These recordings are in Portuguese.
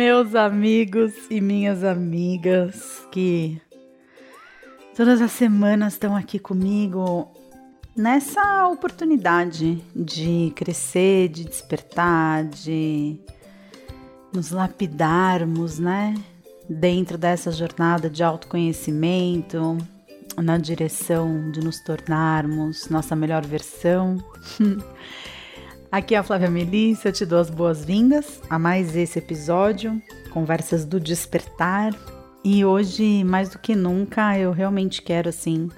meus amigos e minhas amigas que todas as semanas estão aqui comigo nessa oportunidade de crescer, de despertar, de nos lapidarmos, né? Dentro dessa jornada de autoconhecimento, na direção de nos tornarmos nossa melhor versão. Aqui é a Flávia Melissa, te dou as boas-vindas a mais esse episódio, Conversas do Despertar. E hoje, mais do que nunca, eu realmente quero assim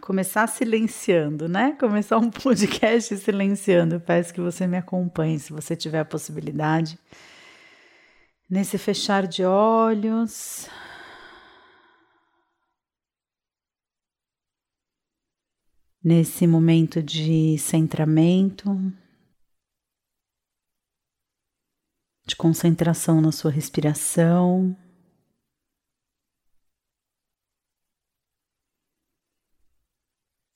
começar silenciando, né? Começar um podcast silenciando. Peço que você me acompanhe, se você tiver a possibilidade. Nesse fechar de olhos, nesse momento de centramento, de concentração na sua respiração.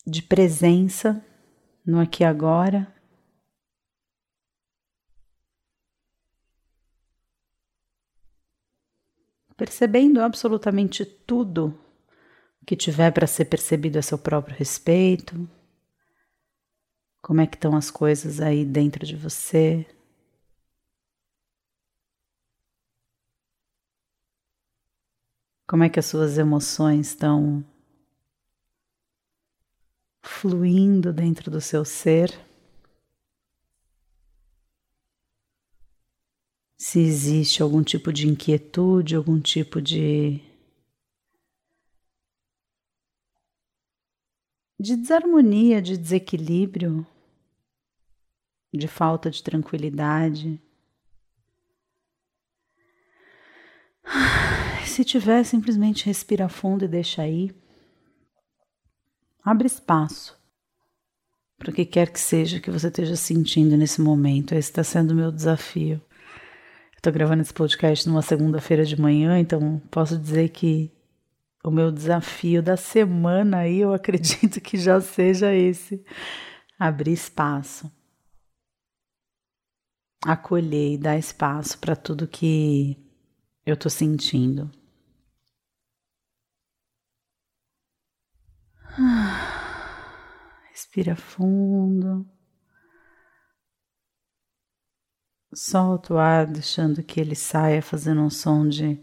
De presença no aqui e agora. Percebendo absolutamente tudo que tiver para ser percebido a seu próprio respeito. Como é que estão as coisas aí dentro de você? Como é que as suas emoções estão fluindo dentro do seu ser? Se existe algum tipo de inquietude, algum tipo de de desarmonia, de desequilíbrio, de falta de tranquilidade. Se tiver, simplesmente respira fundo e deixa aí. Abre espaço para o que quer que seja que você esteja sentindo nesse momento. Esse está sendo o meu desafio. Estou gravando esse podcast numa segunda-feira de manhã, então posso dizer que o meu desafio da semana aí, eu acredito que já seja esse: abrir espaço, acolher e dar espaço para tudo que eu tô sentindo. Respira fundo. Solta o ar, deixando que ele saia fazendo um som de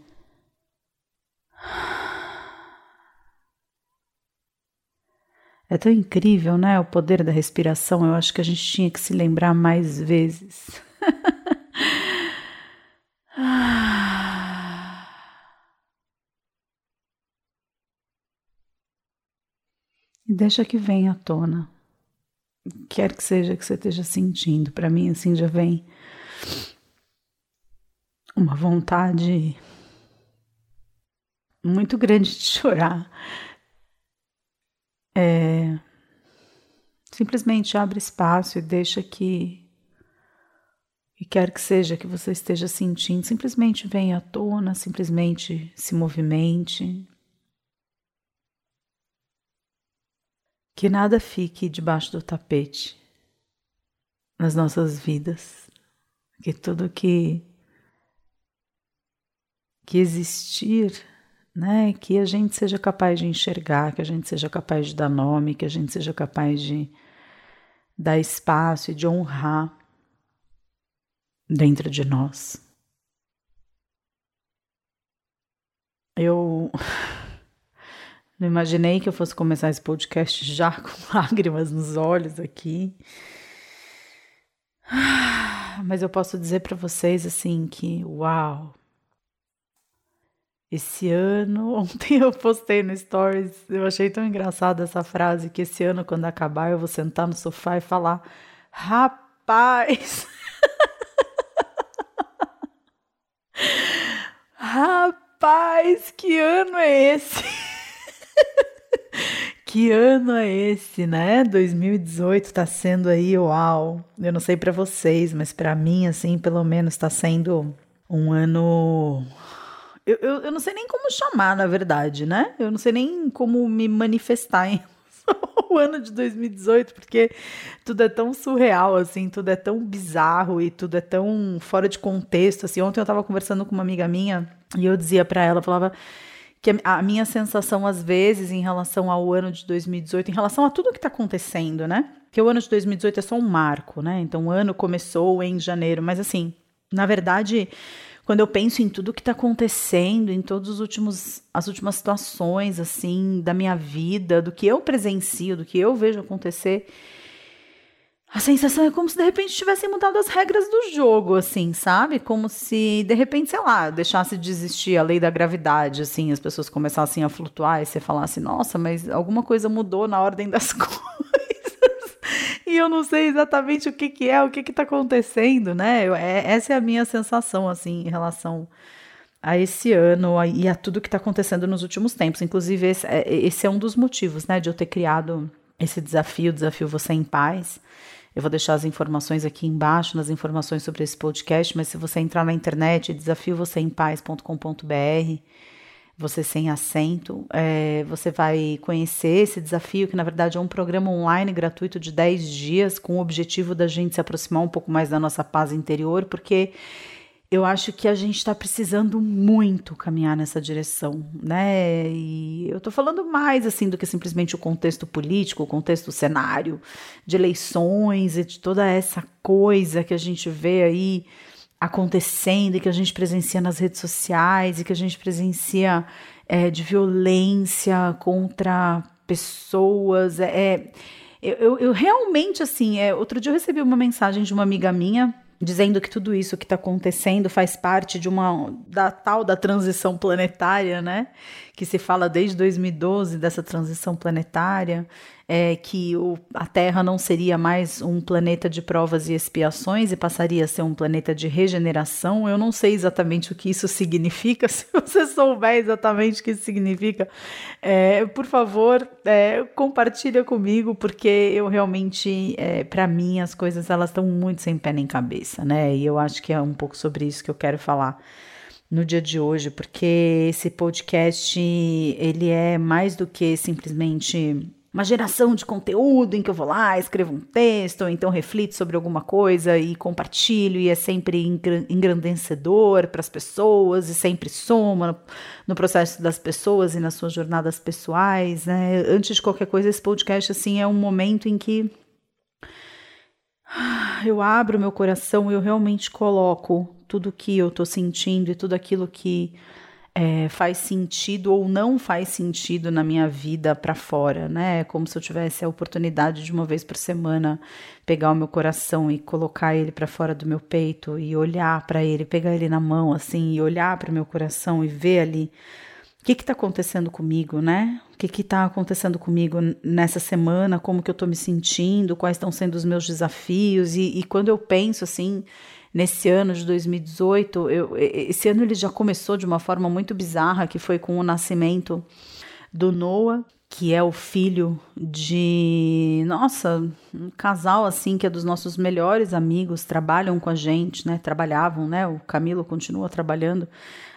É tão incrível, né? O poder da respiração. Eu acho que a gente tinha que se lembrar mais vezes. e deixa que venha à tona. Quer que seja que você esteja sentindo. Para mim, assim, já vem uma vontade muito grande de chorar é, simplesmente abre espaço e deixa que e quer que seja que você esteja sentindo, simplesmente venha à tona, simplesmente se movimente. Que nada fique debaixo do tapete nas nossas vidas. Que tudo que que existir né? Que a gente seja capaz de enxergar, que a gente seja capaz de dar nome, que a gente seja capaz de dar espaço e de honrar dentro de nós. Eu não imaginei que eu fosse começar esse podcast já com lágrimas nos olhos aqui. Mas eu posso dizer para vocês assim que, uau, esse ano, ontem eu postei no Stories, eu achei tão engraçada essa frase que esse ano, quando acabar, eu vou sentar no sofá e falar: Rapaz! Rapaz, que ano é esse? que ano é esse, né? 2018 tá sendo aí, uau. Eu não sei para vocês, mas para mim, assim, pelo menos tá sendo um ano eu, eu, eu, não sei nem como chamar, na verdade, né? Eu não sei nem como me manifestar em o ano de 2018, porque tudo é tão surreal, assim, tudo é tão bizarro e tudo é tão fora de contexto, assim. Ontem eu tava conversando com uma amiga minha e eu dizia para ela, falava que a minha sensação às vezes em relação ao ano de 2018, em relação a tudo que está acontecendo, né? Que o ano de 2018 é só um marco, né? Então o ano começou em janeiro, mas assim, na verdade, quando eu penso em tudo que está acontecendo, em todos os últimos as últimas situações assim da minha vida, do que eu presencio, do que eu vejo acontecer, a sensação é como se de repente tivessem mudado as regras do jogo, assim, sabe? Como se de repente, sei lá, deixasse de existir a lei da gravidade, assim, as pessoas começassem a flutuar e você falasse, nossa, mas alguma coisa mudou na ordem das coisas. e eu não sei exatamente o que, que é, o que está acontecendo, né? É, essa é a minha sensação, assim, em relação a esse ano e a tudo que está acontecendo nos últimos tempos. Inclusive, esse é, esse é um dos motivos, né, de eu ter criado esse desafio, o desafio Você em Paz eu vou deixar as informações aqui embaixo, nas informações sobre esse podcast, mas se você entrar na internet, desafio você sem acento, é, você vai conhecer esse desafio, que na verdade é um programa online gratuito de 10 dias, com o objetivo da gente se aproximar um pouco mais da nossa paz interior, porque eu acho que a gente está precisando muito caminhar nessa direção, né? E eu estou falando mais assim do que simplesmente o contexto político, o contexto o cenário de eleições e de toda essa coisa que a gente vê aí acontecendo e que a gente presencia nas redes sociais e que a gente presencia é, de violência contra pessoas. É, é eu, eu, eu realmente assim, é, outro dia eu recebi uma mensagem de uma amiga minha dizendo que tudo isso que está acontecendo faz parte de uma da tal da transição planetária, né? Que se fala desde 2012 dessa transição planetária, é, que o, a Terra não seria mais um planeta de provas e expiações e passaria a ser um planeta de regeneração. Eu não sei exatamente o que isso significa. Se você souber exatamente o que isso significa, é, por favor, é, compartilha comigo, porque eu realmente, é, para mim, as coisas elas estão muito sem pé nem cabeça, né? E eu acho que é um pouco sobre isso que eu quero falar no dia de hoje, porque esse podcast ele é mais do que simplesmente uma geração de conteúdo em que eu vou lá, escrevo um texto, ou então reflito sobre alguma coisa e compartilho, e é sempre engrandecedor para as pessoas e sempre soma no, processo das pessoas e nas suas jornadas pessoais. Né? Antes de qualquer coisa, esse podcast assim é um momento em que eu abro meu coração eu realmente coloco tudo que eu estou sentindo e tudo aquilo que é, faz sentido ou não faz sentido na minha vida para fora, né? É como se eu tivesse a oportunidade de uma vez por semana pegar o meu coração e colocar ele para fora do meu peito e olhar para ele, pegar ele na mão assim e olhar para o meu coração e ver ali o que está acontecendo comigo, né? O que está acontecendo comigo nessa semana? Como que eu estou me sentindo? Quais estão sendo os meus desafios? E, e quando eu penso assim nesse ano de 2018, eu, esse ano ele já começou de uma forma muito bizarra, que foi com o nascimento do Noah, que é o filho de, nossa, um casal assim que é dos nossos melhores amigos, trabalham com a gente, né? Trabalhavam, né? O Camilo continua trabalhando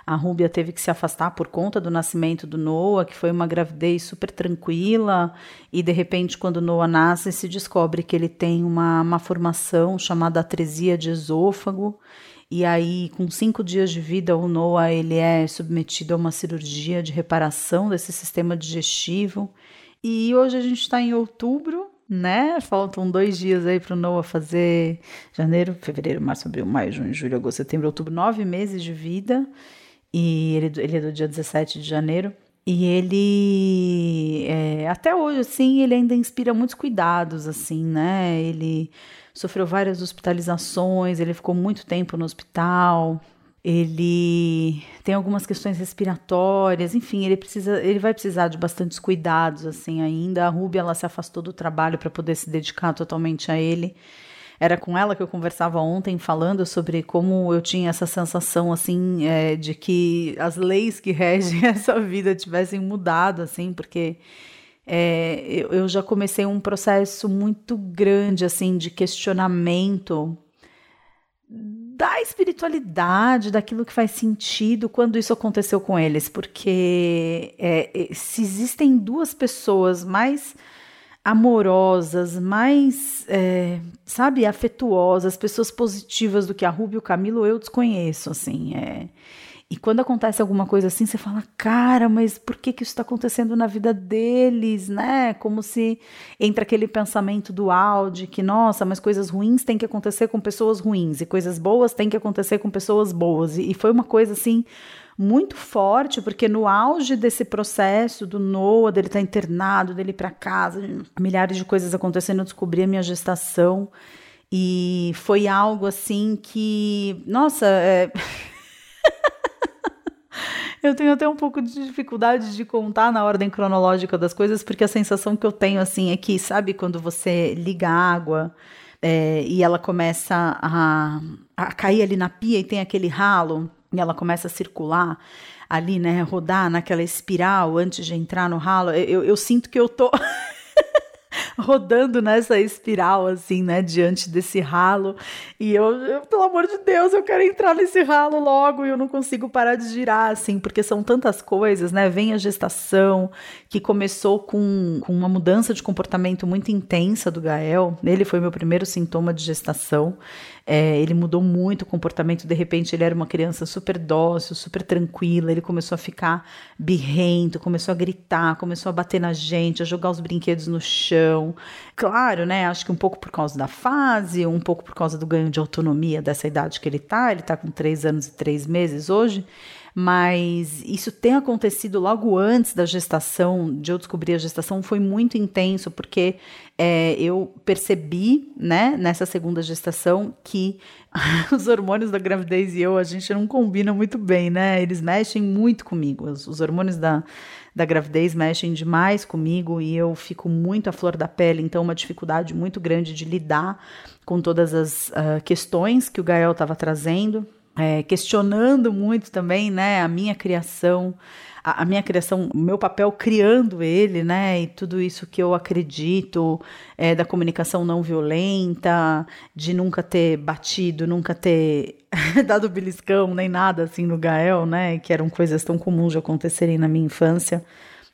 a Rúbia teve que se afastar por conta do nascimento do Noah, que foi uma gravidez super tranquila, e de repente, quando Noah nasce, se descobre que ele tem uma, uma formação chamada atresia de esôfago. E aí, com cinco dias de vida, o Noah ele é submetido a uma cirurgia de reparação desse sistema digestivo. E hoje a gente está em outubro, né? Faltam dois dias aí para o Noah fazer janeiro, fevereiro, março, abril, maio, junho, julho, agosto, setembro, outubro, nove meses de vida. E ele, ele é do dia 17 de janeiro. E ele, é, até hoje, assim, ele ainda inspira muitos cuidados, assim, né? Ele sofreu várias hospitalizações, ele ficou muito tempo no hospital, ele tem algumas questões respiratórias, enfim, ele precisa, ele vai precisar de bastantes cuidados, assim, ainda. A Ruby, ela se afastou do trabalho para poder se dedicar totalmente a ele. Era com ela que eu conversava ontem, falando sobre como eu tinha essa sensação, assim, é, de que as leis que regem essa vida tivessem mudado, assim, porque é, eu, eu já comecei um processo muito grande, assim, de questionamento da espiritualidade, daquilo que faz sentido quando isso aconteceu com eles, porque é, se existem duas pessoas mais amorosas, mais, é, sabe, afetuosas, pessoas positivas do que a Ruby e o Camilo, eu desconheço, assim, é... E quando acontece alguma coisa assim, você fala, cara, mas por que, que isso está acontecendo na vida deles, né? Como se entra aquele pensamento dual de que, nossa, mas coisas ruins têm que acontecer com pessoas ruins, e coisas boas têm que acontecer com pessoas boas. E, e foi uma coisa assim muito forte, porque no auge desse processo do Noah, dele estar tá internado, dele ir para casa, milhares de coisas acontecendo, eu descobri a minha gestação. E foi algo assim que, nossa, é... eu tenho até um pouco de dificuldade de contar na ordem cronológica das coisas, porque a sensação que eu tenho assim é que, sabe, quando você liga a água é, e ela começa a, a cair ali na pia e tem aquele ralo e ela começa a circular ali, né, rodar naquela espiral antes de entrar no ralo, eu, eu sinto que eu tô rodando nessa espiral, assim, né, diante desse ralo. E eu, eu, pelo amor de Deus, eu quero entrar nesse ralo logo e eu não consigo parar de girar, assim, porque são tantas coisas, né? Vem a gestação, que começou com, com uma mudança de comportamento muito intensa do Gael. Ele foi meu primeiro sintoma de gestação. É, ele mudou muito o comportamento, de repente ele era uma criança super dócil, super tranquila, ele começou a ficar birrento, começou a gritar, começou a bater na gente, a jogar os brinquedos no chão. Claro, né? Acho que um pouco por causa da fase, um pouco por causa do ganho de autonomia dessa idade que ele tá. Ele tá com três anos e três meses hoje mas isso tem acontecido logo antes da gestação, de eu descobrir a gestação, foi muito intenso, porque é, eu percebi, né, nessa segunda gestação, que os hormônios da gravidez e eu, a gente não combina muito bem, né? Eles mexem muito comigo. Os, os hormônios da, da gravidez mexem demais comigo e eu fico muito à flor da pele, então uma dificuldade muito grande de lidar com todas as uh, questões que o Gael estava trazendo é, questionando muito também, né, a minha criação, a, a, minha criação, o meu papel criando ele, né, e tudo isso que eu acredito é, da comunicação não violenta, de nunca ter batido, nunca ter dado beliscão, nem nada assim no Gael, né, que eram coisas tão comuns de acontecerem na minha infância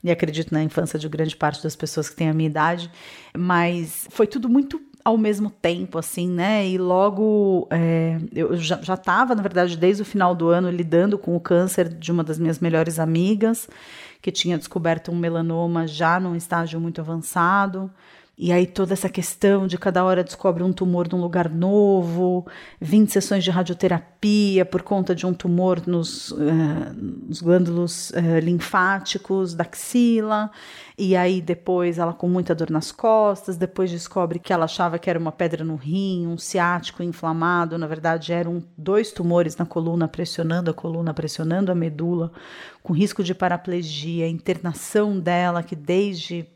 e acredito na infância de grande parte das pessoas que têm a minha idade, mas foi tudo muito ao mesmo tempo, assim, né? E logo é, eu já estava, na verdade, desde o final do ano, lidando com o câncer de uma das minhas melhores amigas, que tinha descoberto um melanoma já num estágio muito avançado. E aí toda essa questão de cada hora descobre um tumor num lugar novo, 20 sessões de radioterapia por conta de um tumor nos, uh, nos glândulos uh, linfáticos da axila, e aí depois ela com muita dor nas costas, depois descobre que ela achava que era uma pedra no rim, um ciático inflamado, na verdade eram dois tumores na coluna pressionando a coluna, pressionando a medula, com risco de paraplegia, internação dela que desde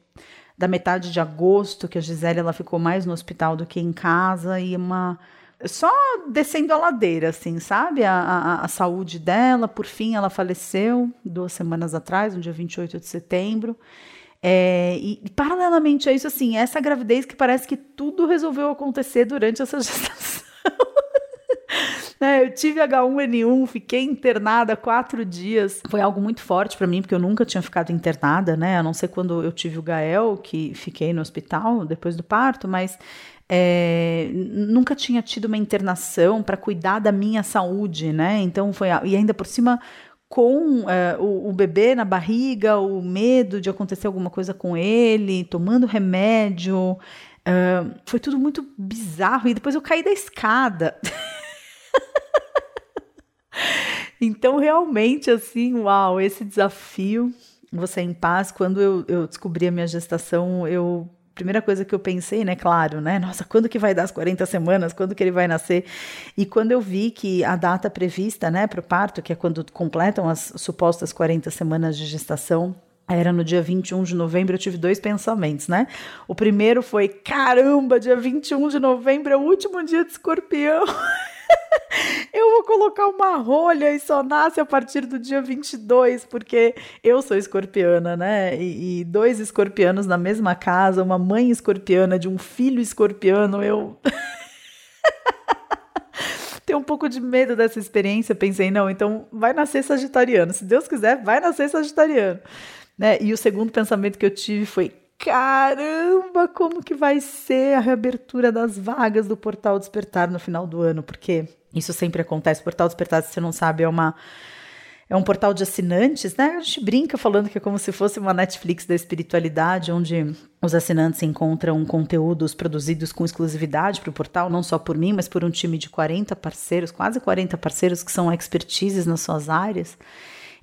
da metade de agosto, que a Gisele ela ficou mais no hospital do que em casa, e uma. Só descendo a ladeira, assim, sabe? A, a, a saúde dela, por fim, ela faleceu duas semanas atrás, no dia 28 de setembro. É, e, e, paralelamente a isso, assim, essa gravidez que parece que tudo resolveu acontecer durante essa gestação. É, eu tive H1N1, fiquei internada quatro dias. Foi algo muito forte para mim, porque eu nunca tinha ficado internada, né? A não ser quando eu tive o Gael, que fiquei no hospital depois do parto, mas é, nunca tinha tido uma internação para cuidar da minha saúde, né? Então foi. E ainda por cima com é, o, o, bebê na barriga, o medo de acontecer alguma coisa com ele, tomando remédio. Uh, foi tudo muito bizarro. E depois eu caí da escada. então, realmente, assim, uau, esse desafio, você em paz, quando eu, eu descobri a minha gestação, eu primeira coisa que eu pensei, né, claro, né, nossa, quando que vai dar as 40 semanas, quando que ele vai nascer? E quando eu vi que a data prevista, né, para o parto, que é quando completam as supostas 40 semanas de gestação, era no dia 21 de novembro, eu tive dois pensamentos, né? O primeiro foi: caramba, dia 21 de novembro é o último dia de escorpião. eu vou colocar uma rolha e só nasce a partir do dia 22, porque eu sou escorpiana, né? E, e dois escorpianos na mesma casa, uma mãe escorpiana de um filho escorpiano, eu. tenho um pouco de medo dessa experiência. Pensei, não, então vai nascer sagitariano. Se Deus quiser, vai nascer sagitariano. Né? E o segundo pensamento que eu tive foi: caramba, como que vai ser a reabertura das vagas do Portal Despertar no final do ano? Porque isso sempre acontece. O Portal Despertar, se você não sabe, é uma é um portal de assinantes, né? A gente brinca falando que é como se fosse uma Netflix da espiritualidade, onde os assinantes encontram conteúdos produzidos com exclusividade para o portal, não só por mim, mas por um time de 40 parceiros, quase 40 parceiros que são expertises nas suas áreas.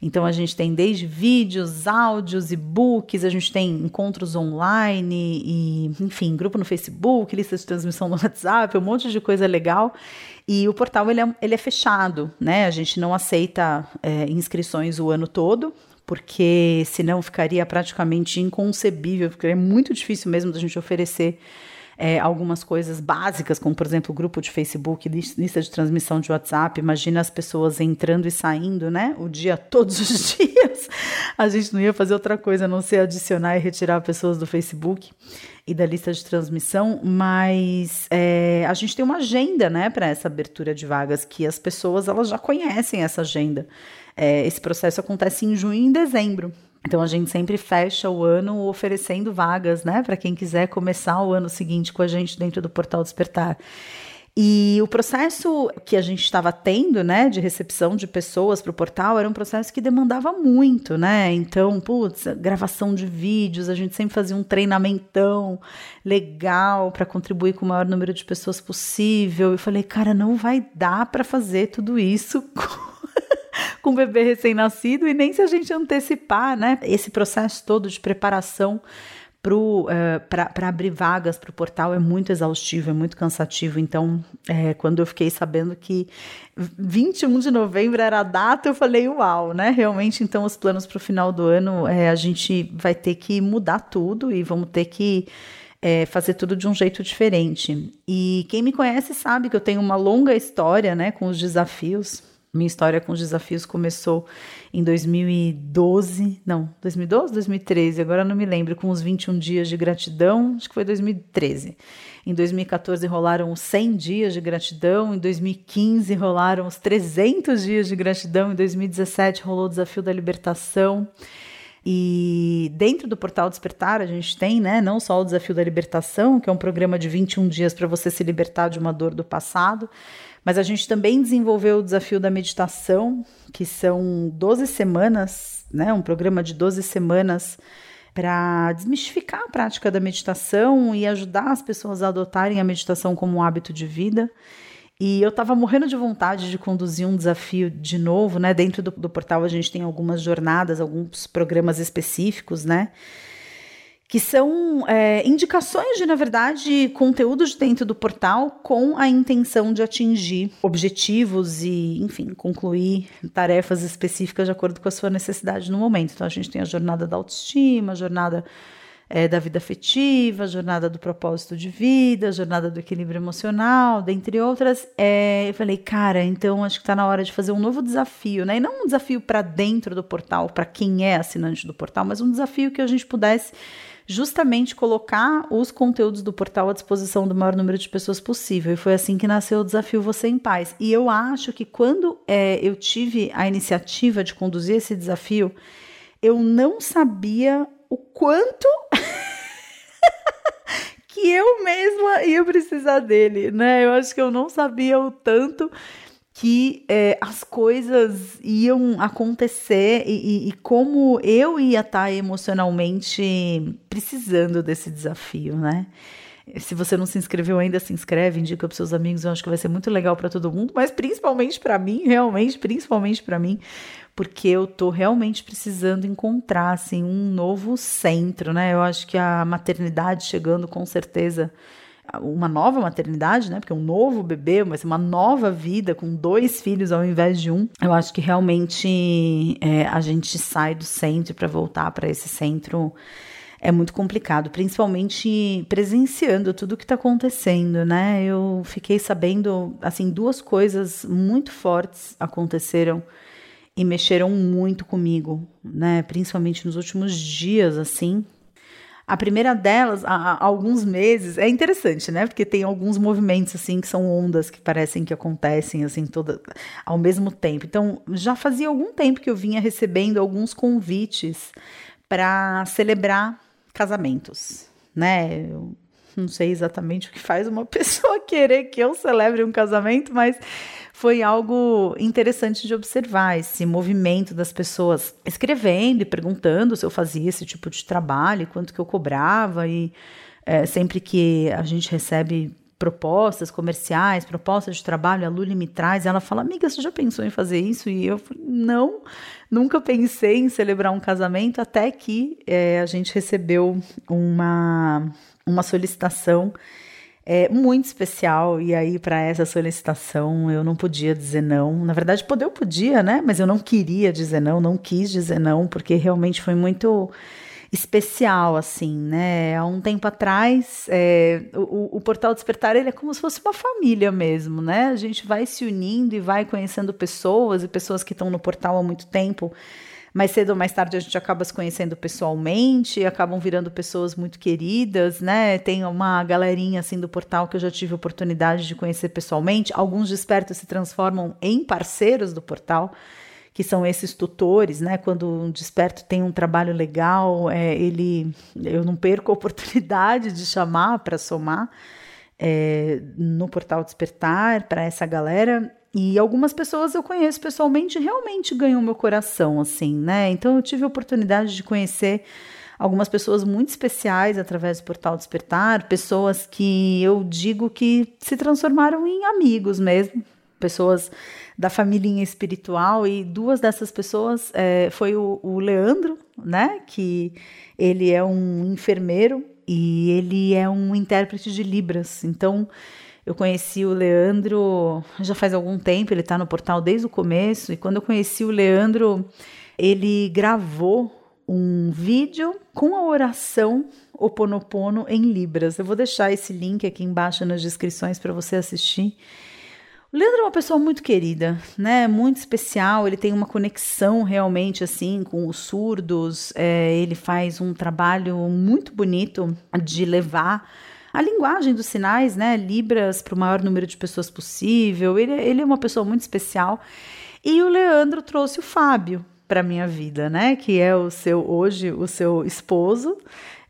Então a gente tem desde vídeos, áudios, e-books, a gente tem encontros online e, enfim, grupo no Facebook, lista de transmissão no WhatsApp, um monte de coisa legal. E o portal ele é, ele é fechado, né? A gente não aceita é, inscrições o ano todo, porque senão ficaria praticamente inconcebível, porque é muito difícil mesmo da gente oferecer é, algumas coisas básicas, como por exemplo grupo de Facebook, lista de transmissão de WhatsApp. Imagina as pessoas entrando e saindo, né? O dia, todos os dias. A gente não ia fazer outra coisa a não ser adicionar e retirar pessoas do Facebook e da lista de transmissão, mas é, a gente tem uma agenda, né, para essa abertura de vagas que as pessoas elas já conhecem essa agenda. É, esse processo acontece em junho e em dezembro. Então a gente sempre fecha o ano oferecendo vagas, né, para quem quiser começar o ano seguinte com a gente dentro do Portal Despertar. E o processo que a gente estava tendo, né, de recepção de pessoas para o portal, era um processo que demandava muito, né? Então, putz, gravação de vídeos, a gente sempre fazia um treinamentão legal para contribuir com o maior número de pessoas possível. Eu falei, cara, não vai dar para fazer tudo isso com um bebê recém-nascido e nem se a gente antecipar, né? Esse processo todo de preparação para uh, eh, abrir vagas para o portal é muito exaustivo, é muito cansativo. Então, é, quando eu fiquei sabendo que 21 de novembro era a data, eu falei, uau, né? Realmente, então, os planos para o final do ano, é, a gente vai ter que mudar tudo e vamos ter que é, fazer tudo de um jeito diferente. E quem me conhece sabe que eu tenho uma longa história né, com os desafios. Minha história com os desafios começou em 2012, não, 2012, 2013, agora não me lembro, com os 21 dias de gratidão, acho que foi 2013. Em 2014 rolaram os 100 dias de gratidão, em 2015 rolaram os 300 dias de gratidão, em 2017 rolou o desafio da libertação. E dentro do Portal Despertar, a gente tem, né, não só o Desafio da Libertação, que é um programa de 21 dias para você se libertar de uma dor do passado, mas a gente também desenvolveu o desafio da meditação, que são 12 semanas, né, um programa de 12 semanas para desmistificar a prática da meditação e ajudar as pessoas a adotarem a meditação como um hábito de vida. E eu estava morrendo de vontade de conduzir um desafio de novo, né? Dentro do, do portal a gente tem algumas jornadas, alguns programas específicos, né? Que são é, indicações de, na verdade, conteúdos dentro do portal com a intenção de atingir objetivos e, enfim, concluir tarefas específicas de acordo com a sua necessidade no momento. Então, a gente tem a jornada da autoestima, a jornada é, da vida afetiva, a jornada do propósito de vida, a jornada do equilíbrio emocional, dentre outras. É, eu falei, cara, então acho que está na hora de fazer um novo desafio, né? E não um desafio para dentro do portal, para quem é assinante do portal, mas um desafio que a gente pudesse justamente colocar os conteúdos do portal à disposição do maior número de pessoas possível. E foi assim que nasceu o desafio Você em Paz. E eu acho que quando é, eu tive a iniciativa de conduzir esse desafio, eu não sabia o quanto que eu mesma ia precisar dele, né? Eu acho que eu não sabia o tanto que é, as coisas iam acontecer e, e, e como eu ia estar tá emocionalmente precisando desse desafio, né? Se você não se inscreveu ainda, se inscreve, indica para seus amigos, eu acho que vai ser muito legal para todo mundo, mas principalmente para mim, realmente, principalmente para mim, porque eu tô realmente precisando encontrar assim um novo centro, né? Eu acho que a maternidade chegando com certeza uma nova maternidade, né? Porque um novo bebê, mas uma nova vida com dois filhos ao invés de um. Eu acho que realmente é, a gente sai do centro para voltar para esse centro é muito complicado, principalmente presenciando tudo o que está acontecendo, né? Eu fiquei sabendo, assim, duas coisas muito fortes aconteceram e mexeram muito comigo, né? Principalmente nos últimos dias, assim. A primeira delas, há, há, alguns meses, é interessante, né? Porque tem alguns movimentos assim que são ondas que parecem que acontecem assim toda ao mesmo tempo. Então, já fazia algum tempo que eu vinha recebendo alguns convites para celebrar casamentos, né? Eu não sei exatamente o que faz uma pessoa querer que eu celebre um casamento, mas foi algo interessante de observar esse movimento das pessoas escrevendo e perguntando se eu fazia esse tipo de trabalho, quanto que eu cobrava e é, sempre que a gente recebe propostas comerciais, propostas de trabalho, a Luli me traz, ela fala, amiga, você já pensou em fazer isso? E eu falei, não, nunca pensei em celebrar um casamento, até que é, a gente recebeu uma, uma solicitação é, muito especial, e aí para essa solicitação eu não podia dizer não. Na verdade, poder eu podia, né? Mas eu não queria dizer não, não quis dizer não, porque realmente foi muito especial, assim, né? Há um tempo atrás, é, o, o, Portal Despertar ele é como se fosse uma família mesmo, né? A gente vai se unindo e vai conhecendo pessoas e pessoas que estão no portal há muito tempo. Mais cedo ou mais tarde a gente acaba se conhecendo pessoalmente, acabam virando pessoas muito queridas, né? Tem uma galerinha assim do portal que eu já tive oportunidade de conhecer pessoalmente. Alguns despertos se transformam em parceiros do portal que são esses tutores, né? Quando um desperto tem um trabalho legal, é, ele, eu não perco a oportunidade de chamar para somar é, no portal Despertar para essa galera. E algumas pessoas eu conheço pessoalmente realmente ganham meu coração, assim, né? Então eu tive a oportunidade de conhecer algumas pessoas muito especiais através do portal Despertar, pessoas que eu digo que se transformaram em amigos mesmo, pessoas da família espiritual e duas dessas pessoas é, foi o, o, Leandro, né, que ele é um enfermeiro e ele é um intérprete de libras. Então eu conheci o Leandro já faz algum tempo, ele está no portal desde o começo e quando eu conheci o Leandro ele gravou um vídeo com a oração Oponopono em Libras. Eu vou deixar esse link aqui embaixo nas descrições para você assistir. O Leandro é uma pessoa muito querida, né? Muito especial. Ele tem uma conexão realmente assim com os surdos. É, ele faz um trabalho muito bonito de levar a linguagem dos sinais, né? Libras para o maior número de pessoas possível. Ele, ele é uma pessoa muito especial. E o Leandro trouxe o Fábio para minha vida, né? Que é o seu hoje o seu esposo.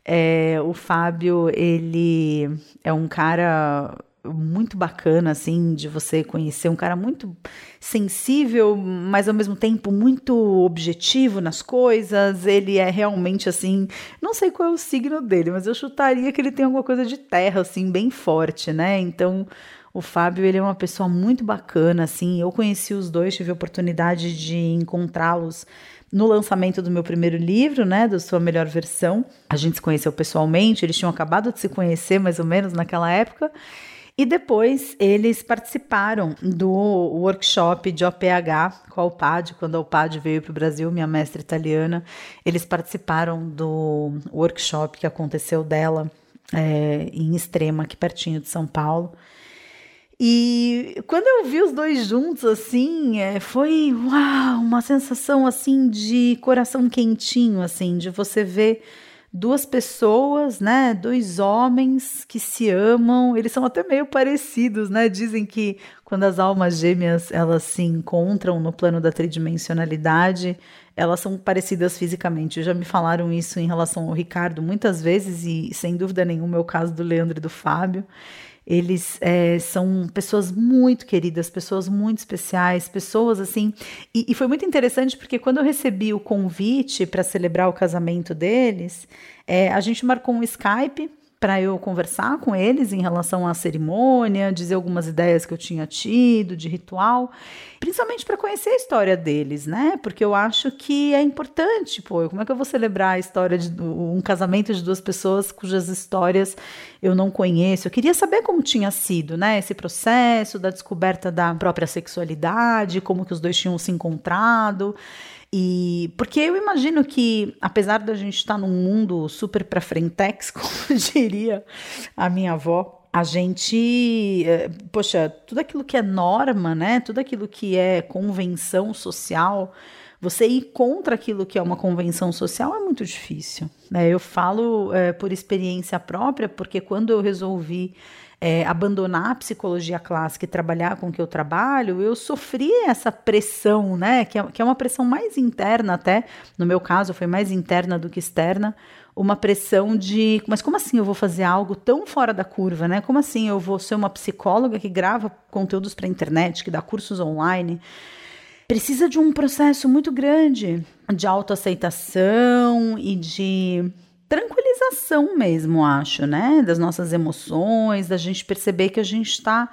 É, o Fábio ele é um cara muito bacana, assim, de você conhecer um cara muito sensível, mas ao mesmo tempo muito objetivo nas coisas. Ele é realmente assim, não sei qual é o signo dele, mas eu chutaria que ele tem alguma coisa de terra, assim, bem forte, né? Então, o Fábio, ele é uma pessoa muito bacana, assim. Eu conheci os dois, tive a oportunidade de encontrá-los no lançamento do meu primeiro livro, né, da sua melhor versão. A gente se conheceu pessoalmente, eles tinham acabado de se conhecer mais ou menos naquela época. E depois eles participaram do workshop de OPH com a UPAD, quando a UPAD veio para o Brasil, minha mestra italiana. Eles participaram do workshop que aconteceu dela é, em Extrema, aqui pertinho de São Paulo. E quando eu vi os dois juntos, assim, é, foi uau, uma sensação assim de coração quentinho, assim, de você ver duas pessoas, né, dois homens que se amam, eles são até meio parecidos, né? Dizem que quando as almas gêmeas elas se encontram no plano da tridimensionalidade, elas são parecidas fisicamente. Já me falaram isso em relação ao Ricardo muitas vezes e sem dúvida nenhuma é o caso do Leandro e do Fábio. Eles é, são pessoas muito queridas, pessoas muito especiais, pessoas assim. E, e foi muito interessante porque quando eu recebi o convite para celebrar o casamento deles, é, a gente marcou um Skype para eu conversar com eles em relação à cerimônia, dizer algumas ideias que eu tinha tido de ritual, principalmente para conhecer a história deles, né? Porque eu acho que é importante, pô, como é que eu vou celebrar a história de um casamento de duas pessoas cujas histórias eu não conheço? Eu queria saber como tinha sido, né, esse processo da descoberta da própria sexualidade, como que os dois tinham se encontrado. E porque eu imagino que, apesar da gente estar num mundo super para frentex, como diria a minha avó, a gente, eh, poxa, tudo aquilo que é norma, né? Tudo aquilo que é convenção social, você ir contra aquilo que é uma convenção social é muito difícil. Né? Eu falo é, por experiência própria, porque quando eu resolvi é, abandonar a psicologia clássica e trabalhar com o que eu trabalho, eu sofri essa pressão, né? Que é, que é uma pressão mais interna até, no meu caso foi mais interna do que externa, uma pressão de, mas como assim eu vou fazer algo tão fora da curva, né? Como assim eu vou ser uma psicóloga que grava conteúdos para internet, que dá cursos online? Precisa de um processo muito grande de autoaceitação e de tranquilização mesmo, acho, né? Das nossas emoções, da gente perceber que a gente está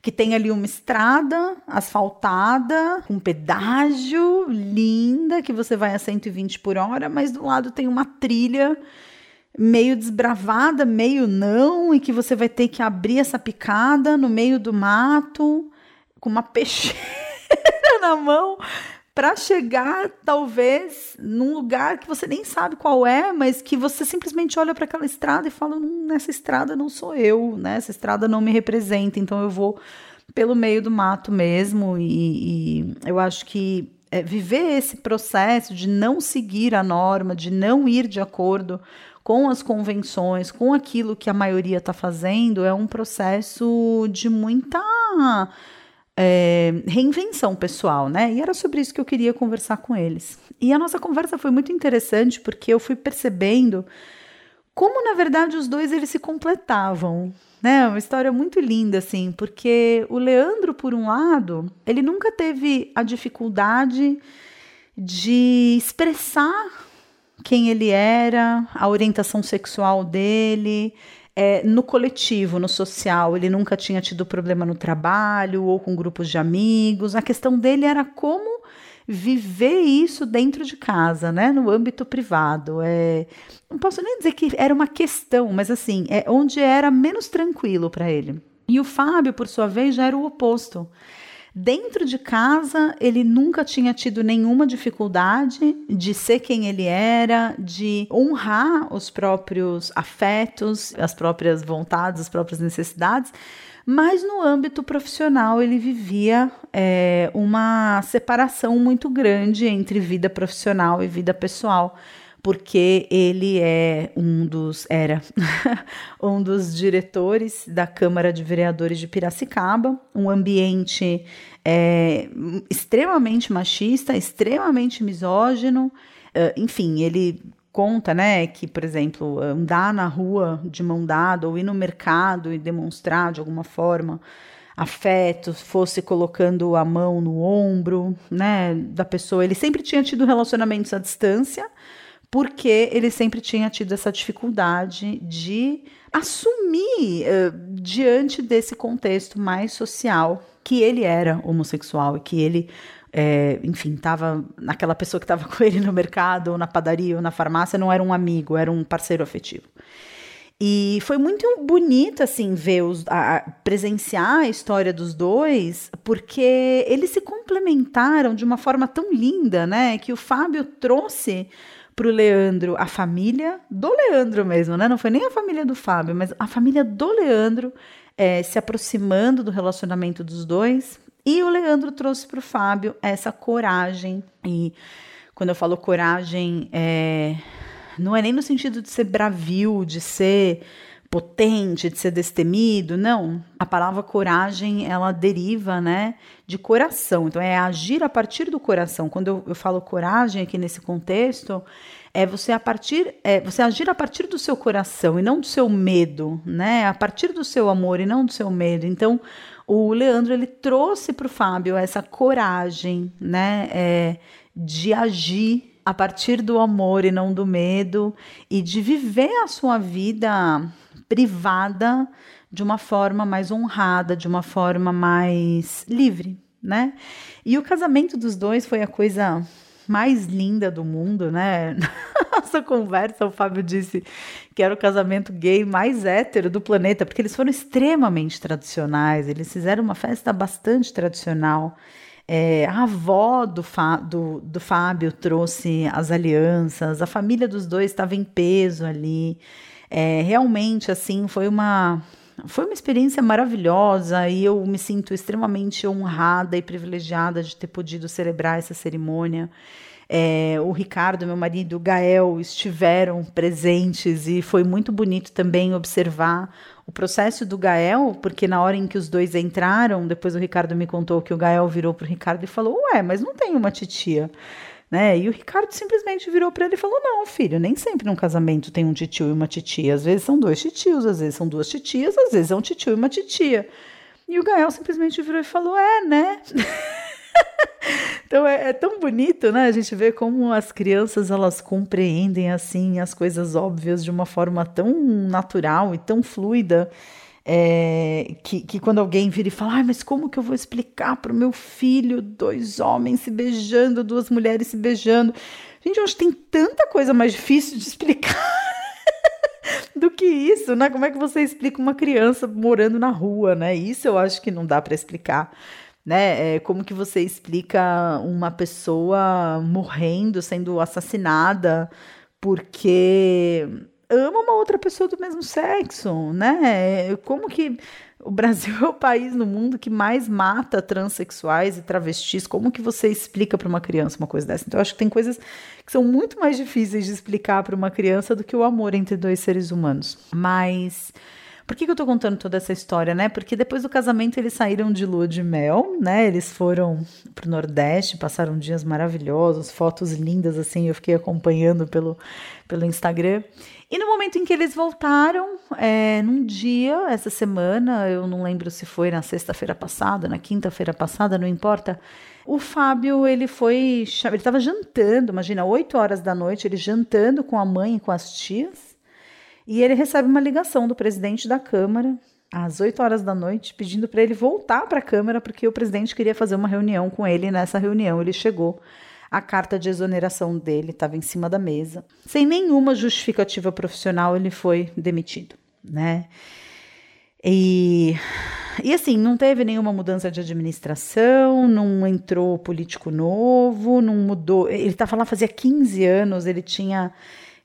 que tem ali uma estrada asfaltada, com um pedágio linda, que você vai a 120 por hora, mas do lado tem uma trilha meio desbravada, meio não, e que você vai ter que abrir essa picada no meio do mato, com uma peixeira na mão, para chegar, talvez, num lugar que você nem sabe qual é, mas que você simplesmente olha para aquela estrada e fala: hum, nessa estrada não sou eu, né? Essa estrada não me representa, então eu vou pelo meio do mato mesmo. E, e eu acho que é, viver esse processo de não seguir a norma, de não ir de acordo com as convenções, com aquilo que a maioria está fazendo, é um processo de muita é, reinvenção pessoal, né? E era sobre isso que eu queria conversar com eles. E a nossa conversa foi muito interessante porque eu fui percebendo como, na verdade, os dois eles se completavam, né? Uma história muito linda, assim, porque o Leandro, por um lado, ele nunca teve a dificuldade de expressar quem ele era, a orientação sexual dele, é, no coletivo, no social. Ele nunca tinha tido problema no trabalho ou com grupos de amigos. A questão dele era como viver isso dentro de casa, né, no âmbito privado. É, não posso nem dizer que era uma questão, mas assim, é onde era menos tranquilo para ele. E o Fábio, por sua vez, já era o oposto. Dentro de casa, ele nunca tinha tido nenhuma dificuldade de ser quem ele era, de honrar os próprios afetos, as próprias vontades, as próprias necessidades. Mas no âmbito profissional ele vivia é, uma separação muito grande entre vida profissional e vida pessoal porque ele é um dos era um dos diretores da Câmara de Vereadores de Piracicaba, um ambiente é, extremamente machista, extremamente misógino, uh, enfim, ele conta, né, que, por exemplo, andar na rua de mão dada ou ir no mercado e demonstrar de alguma forma afeto, fosse colocando a mão no ombro, né, da pessoa. Ele sempre tinha tido relacionamentos à distância, porque ele sempre tinha tido essa dificuldade de assumir uh, diante desse contexto mais social que ele era homossexual e que ele é, enfim, estava naquela pessoa que estava com ele no mercado, ou na padaria, ou na farmácia, não era um amigo, era um parceiro afetivo. E foi muito bonito, assim, ver os, a, presenciar a história dos dois, porque eles se complementaram de uma forma tão linda, né? Que o Fábio trouxe para o Leandro a família do Leandro mesmo, né? Não foi nem a família do Fábio, mas a família do Leandro é, se aproximando do relacionamento dos dois. E o Leandro trouxe para o Fábio essa coragem. E quando eu falo coragem, é, não é nem no sentido de ser bravio, de ser potente, de ser destemido, não. A palavra coragem, ela deriva, né, de coração. Então, é agir a partir do coração. Quando eu, eu falo coragem aqui nesse contexto, é você a partir, é você agir a partir do seu coração e não do seu medo, né? A partir do seu amor e não do seu medo. Então, o Leandro ele trouxe para o Fábio essa coragem, né, é, de agir a partir do amor e não do medo e de viver a sua vida privada de uma forma mais honrada, de uma forma mais livre, né? E o casamento dos dois foi a coisa mais linda do mundo, né? Nossa conversa, o Fábio disse que era o casamento gay mais hétero do planeta, porque eles foram extremamente tradicionais, eles fizeram uma festa bastante tradicional. É, a avó do, Fá, do, do Fábio trouxe as alianças, a família dos dois estava em peso ali. É, realmente, assim, foi uma, foi uma experiência maravilhosa e eu me sinto extremamente honrada e privilegiada de ter podido celebrar essa cerimônia. é, o Ricardo, meu marido, o Gael estiveram presentes e foi muito bonito também observar o processo do Gael, porque na hora em que os dois entraram, depois o Ricardo me contou que o Gael virou para o Ricardo e falou: Ué, mas não tem uma titia. Né? E o Ricardo simplesmente virou para ele e falou: Não, filho, nem sempre num casamento tem um titio e uma titia. Às vezes são dois titios, às vezes são duas titias, às vezes é um titio e uma titia. E o Gael simplesmente virou e falou: É, né? então é, é, tão bonito, né? A gente vê como as crianças elas compreendem assim as coisas óbvias de uma forma tão natural e tão fluida. É, que, que quando alguém vira e fala, ah, mas como que eu vou explicar para o meu filho dois homens se beijando, duas mulheres se beijando? Gente, que tem tanta coisa mais difícil de explicar do que isso, né? Como é que você explica uma criança morando na rua, né? Isso eu acho que não dá para explicar né? É, como que você explica uma pessoa morrendo, sendo assassinada porque ama uma outra pessoa do mesmo sexo, né? Como que o Brasil é o país no mundo que mais mata transexuais e travestis. Como que você explica para uma criança uma coisa dessa? Então, eu acho que tem coisas que são muito mais difíceis de explicar para uma criança do que o amor entre dois seres humanos. Mas por que, que eu tô contando toda essa história, né? Porque depois do casamento eles saíram de lua de mel, né? Eles foram pro Nordeste, passaram dias maravilhosos, fotos lindas, assim, eu fiquei acompanhando pelo, pelo Instagram. E no momento em que eles voltaram, é, num dia, essa semana, eu não lembro se foi na sexta-feira passada, na quinta-feira passada, não importa. O Fábio, ele foi. Ele estava jantando, imagina, 8 horas da noite, ele jantando com a mãe e com as tias. E ele recebe uma ligação do presidente da Câmara às 8 horas da noite, pedindo para ele voltar para a Câmara, porque o presidente queria fazer uma reunião com ele. E nessa reunião ele chegou. A carta de exoneração dele estava em cima da mesa. Sem nenhuma justificativa profissional, ele foi demitido, né? E, e assim, não teve nenhuma mudança de administração, não entrou político novo, não mudou. Ele estava lá fazia 15 anos, ele tinha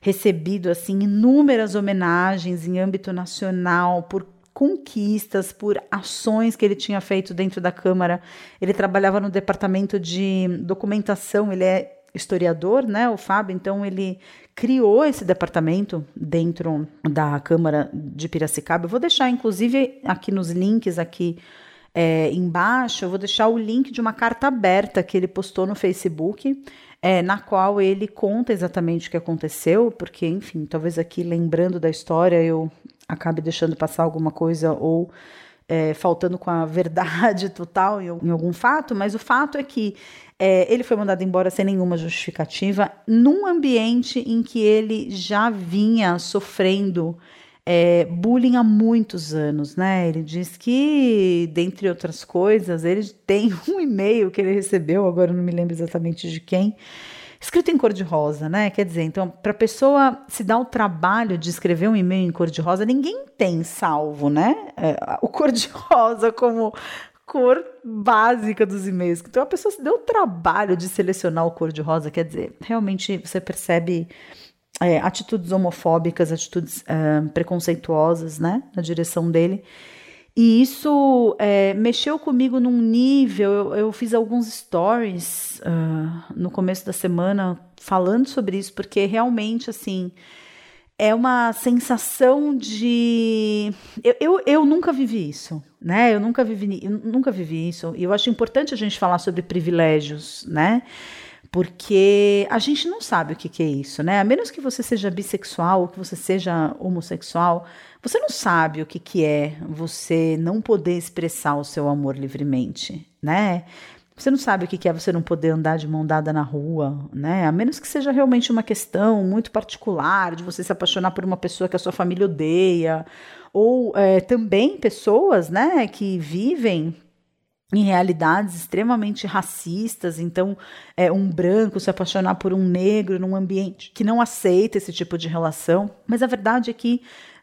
recebido assim inúmeras homenagens em âmbito nacional por conquistas, por ações que ele tinha feito dentro da Câmara. Ele trabalhava no departamento de documentação, ele é historiador, né, o Fábio, então ele criou esse departamento dentro da Câmara de Piracicaba. Eu vou deixar, inclusive, aqui nos links aqui é, embaixo, eu vou deixar o link de uma carta aberta que ele postou no Facebook é, na qual ele conta exatamente o que aconteceu, porque, enfim, talvez aqui lembrando da história eu acabe deixando passar alguma coisa ou é, faltando com a verdade total em, em, algum fato, mas o fato é que é, ele foi mandado embora sem nenhuma justificativa, num ambiente em que ele já vinha sofrendo é, bullying há muitos anos, né? Ele diz que, dentre outras coisas, ele tem um e-mail que ele recebeu, agora não me lembro exatamente de quem, escrito em cor de rosa, né? Quer dizer, então, para a pessoa se dar o trabalho de escrever um e-mail em cor de rosa, ninguém tem salvo, né? É, o cor de rosa como cor básica dos e-mails. Então, a pessoa se deu o trabalho de selecionar o cor de rosa, quer dizer, realmente você percebe é, atitudes homofóbicas, atitudes é, preconceituosas, né, na direção dele. E isso é, mexeu comigo num nível. Eu, eu fiz alguns stories uh, no começo da semana falando sobre isso, porque realmente, assim, é uma sensação de. Eu, eu, eu nunca vivi isso, né? Eu nunca vivi, eu nunca vivi isso. E eu acho importante a gente falar sobre privilégios, né? porque a gente não sabe o que, que, é isso, né? A menos que você seja bissexual ou que você seja homossexual, você não sabe o que, que é você não poder expressar o seu amor livremente, né? Você não sabe o que, é você não poder andar de mão dada na rua, né? A menos que seja realmente uma questão muito particular de você se apaixonar por uma pessoa que a sua família odeia, ou é, também pessoas, né, que vivem em realidades extremamente racistas. Então, é, um branco se apaixonar por um negro num ambiente que não aceita esse tipo de relação. Mas a verdade é que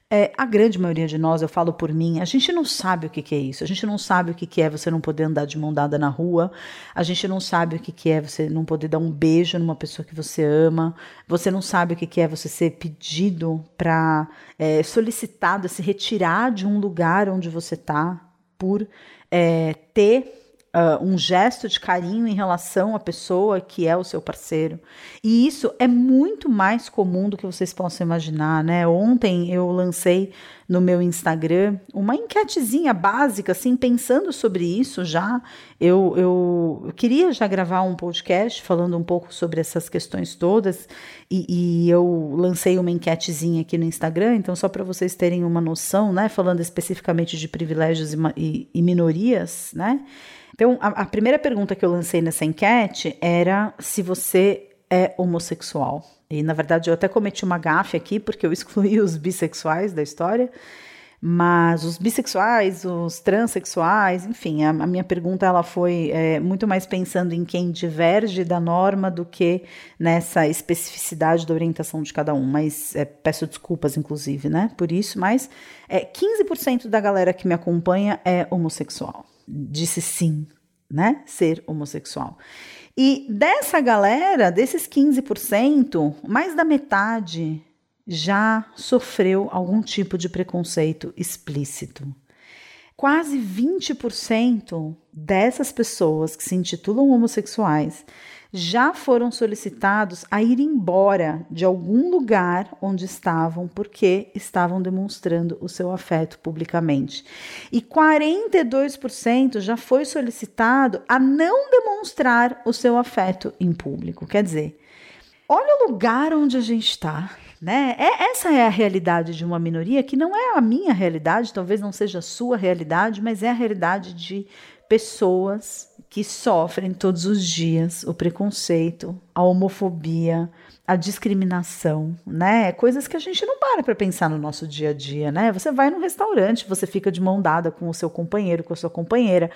é, a grande maioria de nós, eu falo por mim, a gente não sabe o que, que, é isso. A gente não sabe o que, que, é você não poder andar de mão dada na rua. A gente não sabe o que, que é você não poder dar um beijo numa pessoa que você ama. Você não sabe o que, que é você ser pedido para é, solicitado, se retirar de um lugar onde você está por é, ter uh, um gesto de carinho em relação à pessoa que é o seu parceiro. E isso é muito mais comum do que vocês possam imaginar, né? Ontem eu lancei no meu Instagram uma enquetezinha básica, assim, pensando sobre isso já. Eu, eu, eu queria já gravar um podcast falando um pouco sobre essas questões todas e, e eu lancei uma enquetezinha aqui no Instagram, então só para vocês terem uma noção, né? Falando especificamente de privilégios e, e, e minorias, né? Então, a, a primeira pergunta que eu lancei nessa enquete era se você é homossexual. E na verdade eu até cometi uma gafe aqui porque eu excluí os bissexuais da história. Mas os bissexuais, os transexuais, enfim, a, a minha pergunta ela foi é, muito mais pensando em quem diverge da norma do que nessa especificidade da orientação de cada um. Mas é, peço desculpas, inclusive, né, por isso. Mas é, 15% da galera que me acompanha é homossexual. Disse sim, né, ser homossexual. E dessa galera, desses 15%, mais da metade já sofreu algum tipo de preconceito explícito. Quase 20% dessas pessoas que se intitulam homossexuais já foram solicitados a ir embora de algum lugar onde estavam porque estavam demonstrando o seu afeto publicamente. E 42% já foi solicitado a não demonstrar o seu afeto em público. Quer dizer, olha o lugar onde a gente está. Né? É, essa é a realidade de uma minoria que não é a minha realidade, talvez não seja a sua realidade, mas é a realidade de pessoas que sofrem todos os dias o preconceito, a homofobia, a discriminação, né? Coisas que a gente não para para pensar no nosso dia a dia, né? Você vai num restaurante, você fica de mão dada com o seu companheiro, com a sua companheira,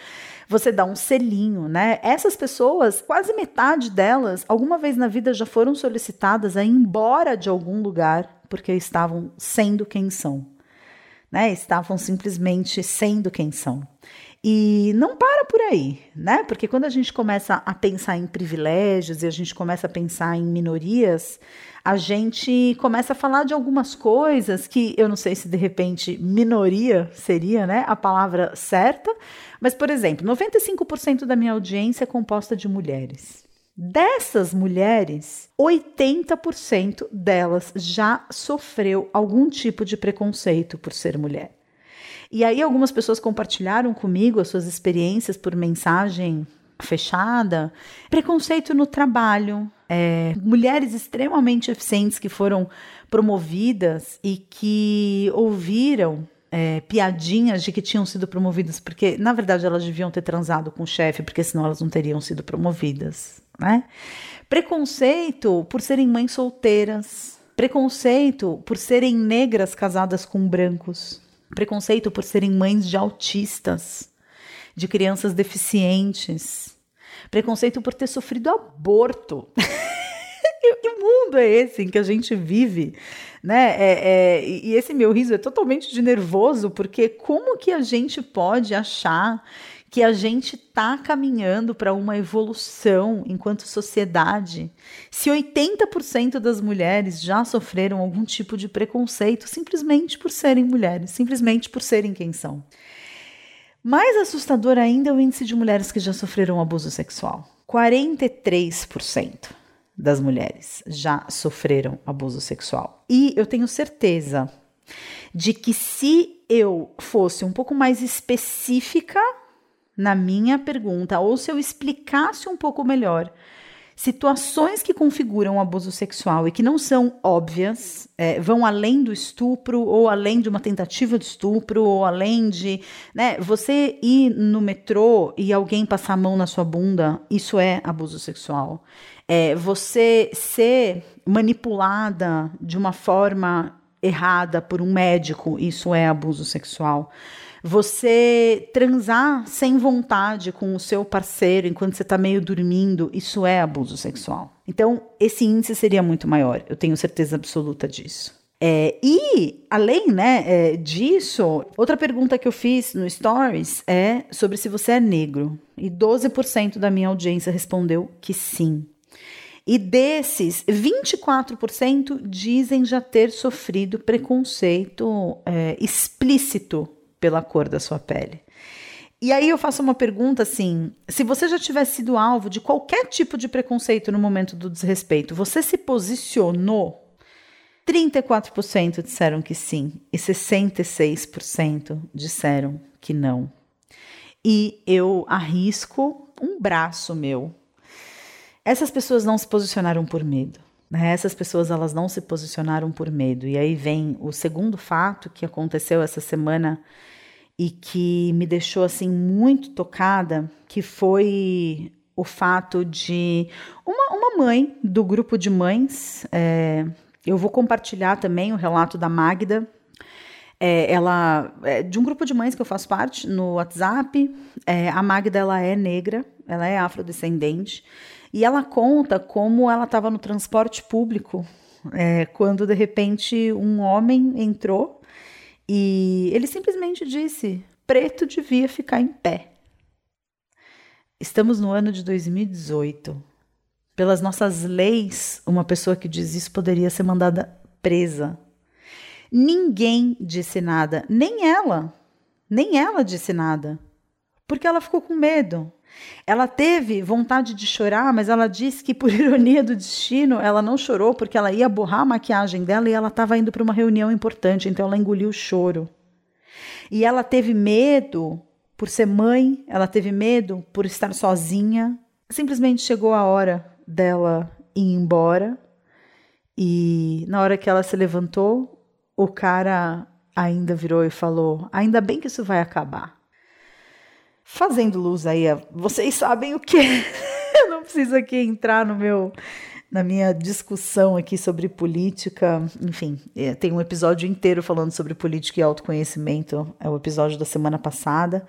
você dá um selinho, né? Essas pessoas, quase metade delas, alguma vez na vida já foram solicitadas a ir embora de algum lugar porque estavam sendo quem são, né? Estavam simplesmente sendo quem são. E não para por aí, né? Porque quando a gente começa a pensar em privilégios e a gente começa a pensar em minorias, a gente começa a falar de algumas coisas que eu não sei se de repente minoria seria, né, a palavra certa, mas por exemplo, 95% da minha audiência é composta de mulheres. Dessas mulheres, 80% delas já sofreu algum tipo de preconceito por ser mulher. E aí algumas pessoas compartilharam comigo as suas experiências por mensagem fechada, preconceito no trabalho, é, mulheres extremamente eficientes que foram promovidas e que ouviram é, piadinhas de que tinham sido promovidas, porque na verdade elas deviam ter transado com o chefe, porque senão elas não teriam sido promovidas, né? Preconceito por serem mães solteiras, preconceito por serem negras casadas com brancos, preconceito por serem mães de autistas, de crianças deficientes, preconceito por ter sofrido aborto. que mundo é esse em que a gente vive, né? É, é, e esse meu riso é totalmente de nervoso, porque como que a gente pode achar que a gente está caminhando para uma evolução enquanto sociedade. Se 80% das mulheres já sofreram algum tipo de preconceito simplesmente por serem mulheres, simplesmente por serem quem são. Mais assustador ainda é o índice de mulheres que já sofreram abuso sexual. 43% das mulheres já sofreram abuso sexual. E eu tenho certeza de que se eu fosse um pouco mais específica na minha pergunta, ou se eu explicasse um pouco melhor situações que configuram abuso sexual e que não são óbvias, é, vão além do estupro, ou além de uma tentativa de estupro, ou além de. Né, você ir no metrô e alguém passar a mão na sua bunda, isso é abuso sexual. É, você ser manipulada de uma forma errada por um médico, isso é abuso sexual. Você transar sem vontade com o seu parceiro enquanto você está meio dormindo, isso é abuso sexual. Então, esse índice seria muito maior, eu tenho certeza absoluta disso. É, e, além né, é, disso, outra pergunta que eu fiz no Stories é sobre se você é negro. E 12% da minha audiência respondeu que sim. E desses, 24% dizem já ter sofrido preconceito é, explícito pela cor da sua pele. E aí eu faço uma pergunta assim: se você já tivesse sido alvo de qualquer tipo de preconceito no momento do desrespeito, você se posicionou? 34% disseram que sim e 66% disseram que não. E eu arrisco um braço meu. Essas pessoas não se posicionaram por medo. Né? Essas pessoas elas não se posicionaram por medo. E aí vem o segundo fato que aconteceu essa semana e que me deixou assim muito tocada, que foi o fato de uma, uma mãe do grupo de mães. É, eu vou compartilhar também o relato da Magda. É, ela é de um grupo de mães que eu faço parte no WhatsApp. É, a Magda ela é negra, ela é afrodescendente e ela conta como ela estava no transporte público é, quando de repente um homem entrou e ele simplesmente disse: preto devia ficar em pé. Estamos no ano de 2018. Pelas nossas leis, uma pessoa que diz isso poderia ser mandada presa. Ninguém disse nada, nem ela. Nem ela disse nada. Porque ela ficou com medo. Ela teve vontade de chorar, mas ela disse que, por ironia do destino, ela não chorou porque ela ia borrar a maquiagem dela e ela estava indo para uma reunião importante, então ela engoliu o choro. E ela teve medo por ser mãe, ela teve medo por estar sozinha. Simplesmente chegou a hora dela ir embora e na hora que ela se levantou, o cara ainda virou e falou: Ainda bem que isso vai acabar fazendo luz aí. Vocês sabem o que? Eu não preciso aqui entrar no meu na minha discussão aqui sobre política. Enfim, é, tem um episódio inteiro falando sobre política e autoconhecimento. É o episódio da semana passada.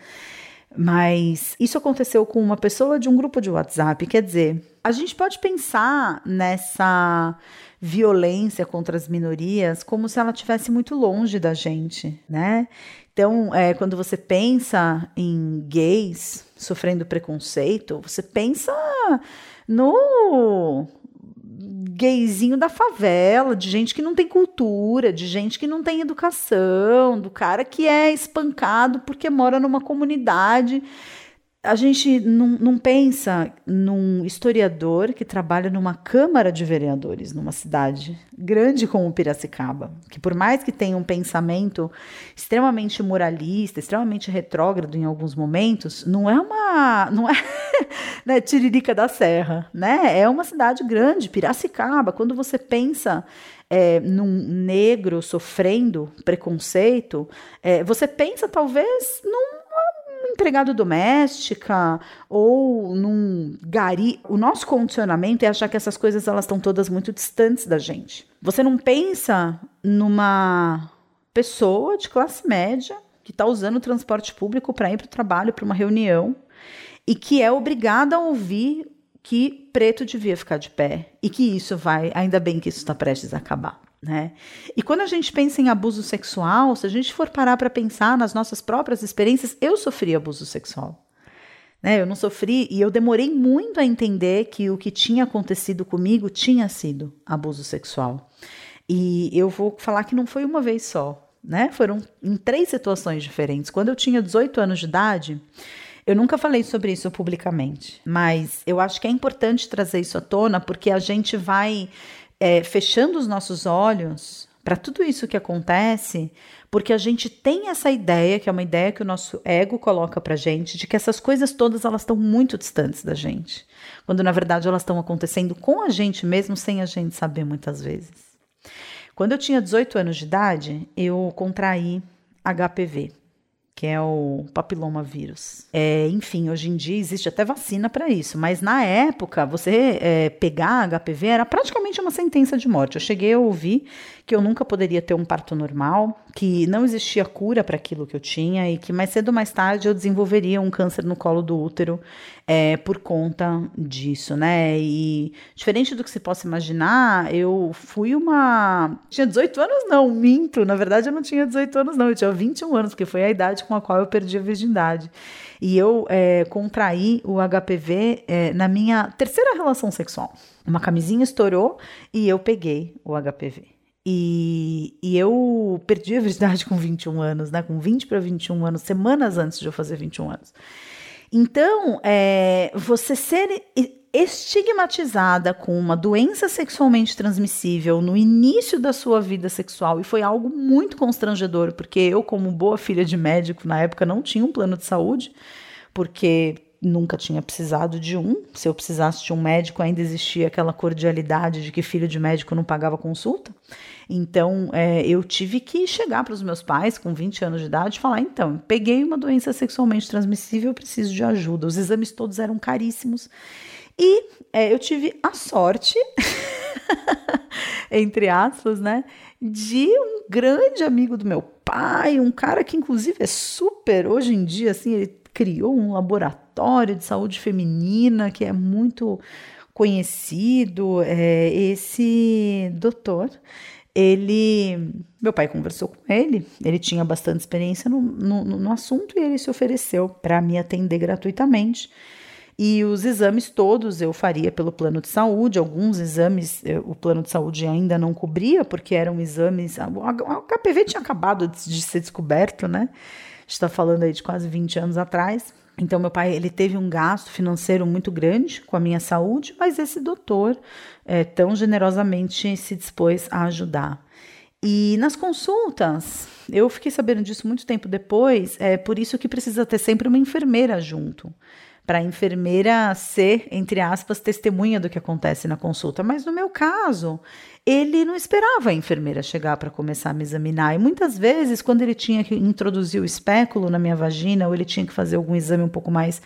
Mas isso aconteceu com uma pessoa de um grupo de WhatsApp. Quer dizer, a gente pode pensar nessa violência contra as minorias como se ela estivesse muito longe da gente, né? Então, é, quando você pensa em gays sofrendo preconceito, você pensa no gayzinho da favela, de gente que não tem cultura, de gente que não tem educação, do cara que é espancado porque mora numa comunidade a gente não, não, pensa num historiador que trabalha numa Câmara de Vereadores, numa cidade grande como Piracicaba, que por mais que tenha um pensamento extremamente moralista, extremamente retrógrado em alguns momentos, não é uma. não é né, Tiririca da Serra, né? É uma cidade grande, Piracicaba. Quando você pensa é, num negro sofrendo preconceito, é, você pensa talvez num empregado doméstica ou num gari. O nosso condicionamento é achar que essas coisas elas estão todas muito distantes da gente. Você não pensa numa pessoa de classe média que está usando o transporte público para ir para o trabalho, para uma reunião, e que é obrigada a ouvir que preto devia ficar de pé e que isso vai, ainda bem que isso está prestes a acabar. Né? E quando a gente pensa em abuso sexual, se a gente for parar para pensar nas nossas próprias experiências, eu sofri abuso sexual. Né? Eu não sofri e eu demorei muito a entender que o que tinha acontecido comigo tinha sido abuso sexual. E eu vou falar que não foi uma vez só, né? Foram em três situações diferentes. Quando eu tinha 18 anos de idade, eu nunca falei sobre isso publicamente, mas eu acho que é importante trazer isso à tona porque a gente vai é, fechando os nossos olhos para tudo isso que acontece, porque a gente tem essa ideia, que é uma ideia que o nosso ego coloca para gente, de que essas coisas todas elas estão muito distantes da gente, quando na verdade elas estão acontecendo com a gente mesmo, sem a gente saber muitas vezes. Quando eu tinha 18 anos de idade, eu contraí HPV que é o papiloma vírus. É, enfim, hoje em dia existe até vacina para isso, mas na época você é, pegar HPV era praticamente uma sentença de morte. Eu cheguei a ouvir que eu nunca poderia ter um parto normal, que não existia cura para aquilo que eu tinha e que mais cedo ou mais tarde eu desenvolveria um câncer no colo do útero é, por conta disso, né? E diferente do que se possa imaginar, eu fui uma. Tinha 18 anos, não, minto. Na verdade, eu não tinha 18 anos, não. Eu tinha 21 anos, porque foi a idade com a qual eu perdi a virgindade. E eu é, contraí o HPV é, na minha terceira relação sexual. Uma camisinha estourou e eu peguei o HPV. E, e eu perdi a virgindade com 21 anos, né? Com 20 para 21 anos, semanas antes de eu fazer 21 anos. Então, é, você ser estigmatizada com uma doença sexualmente transmissível no início da sua vida sexual e foi algo muito constrangedor, porque eu, como boa filha de médico na época, não tinha um plano de saúde, porque nunca tinha precisado de um. Se eu precisasse de um médico, ainda existia aquela cordialidade de que filho de médico não pagava consulta. Então, é, eu tive que chegar para os meus pais com 20 anos de idade e falar: então, peguei uma doença sexualmente transmissível, preciso de ajuda. Os exames todos eram caríssimos. E é, eu tive a sorte, entre aspas, né, de um grande amigo do meu pai, um cara que inclusive é super, hoje em dia, assim, ele criou um laboratório de saúde feminina que é muito conhecido. É, esse doutor, ele. Meu pai conversou com ele, ele tinha bastante experiência no, no, no assunto e ele se ofereceu para me atender gratuitamente. E os exames todos eu faria pelo plano de saúde, alguns exames eu, o plano de saúde ainda não cobria, porque eram exames. O HPV tinha acabado de, de ser descoberto, né? está falando aí de quase 20 anos atrás. Então, meu pai ele teve um gasto financeiro muito grande com a minha saúde, mas esse doutor é, tão generosamente se dispôs a ajudar. E nas consultas, eu fiquei sabendo disso muito tempo depois, é por isso que precisa ter sempre uma enfermeira junto para a enfermeira ser, entre aspas, testemunha do que acontece na consulta. Mas no meu caso, ele não esperava a enfermeira chegar para começar a me examinar. E muitas vezes, quando ele tinha que introduzir o espéculo na minha vagina, ou ele tinha que fazer algum exame um pouco mais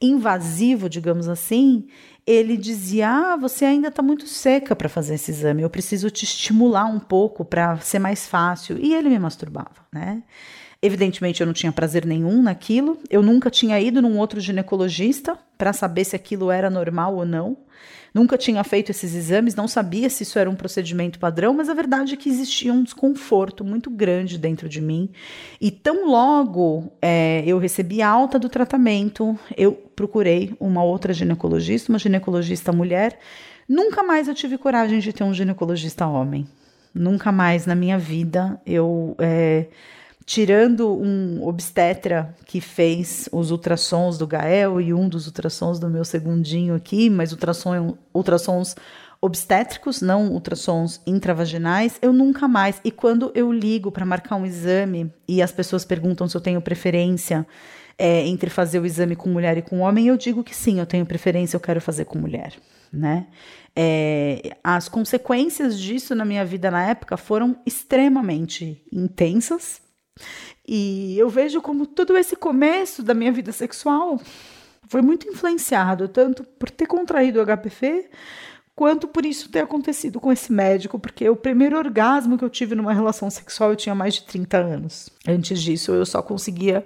invasivo, digamos assim, ele dizia: Ah, você ainda está muito seca para fazer esse exame, eu preciso te estimular um pouco para ser mais fácil. E ele me masturbava, né? Evidentemente, eu não tinha prazer nenhum naquilo. Eu nunca tinha ido num outro ginecologista para saber se aquilo era normal ou não. Nunca tinha feito esses exames, não sabia se isso era um procedimento padrão, mas a verdade é que existia um desconforto muito grande dentro de mim. E tão logo é, eu recebi alta do tratamento, eu procurei uma outra ginecologista, uma ginecologista mulher. Nunca mais eu tive coragem de ter um ginecologista homem. Nunca mais na minha vida eu. É, tirando um obstetra que fez os ultrassons do Gael e um dos ultrassons do meu segundinho aqui, mas ultrassom, ultrassons obstétricos, não ultrassons intravaginais, eu nunca mais. E quando eu ligo para marcar um exame e as pessoas perguntam se eu tenho preferência é, entre fazer o exame com mulher e com homem, eu digo que sim, eu tenho preferência, eu quero fazer com mulher, né? É, as consequências disso na minha vida na época foram extremamente intensas, e eu vejo como todo esse começo da minha vida sexual foi muito influenciado, tanto por ter contraído o HPV, quanto por isso ter acontecido com esse médico, porque o primeiro orgasmo que eu tive numa relação sexual eu tinha mais de 30 anos. Antes disso, eu só conseguia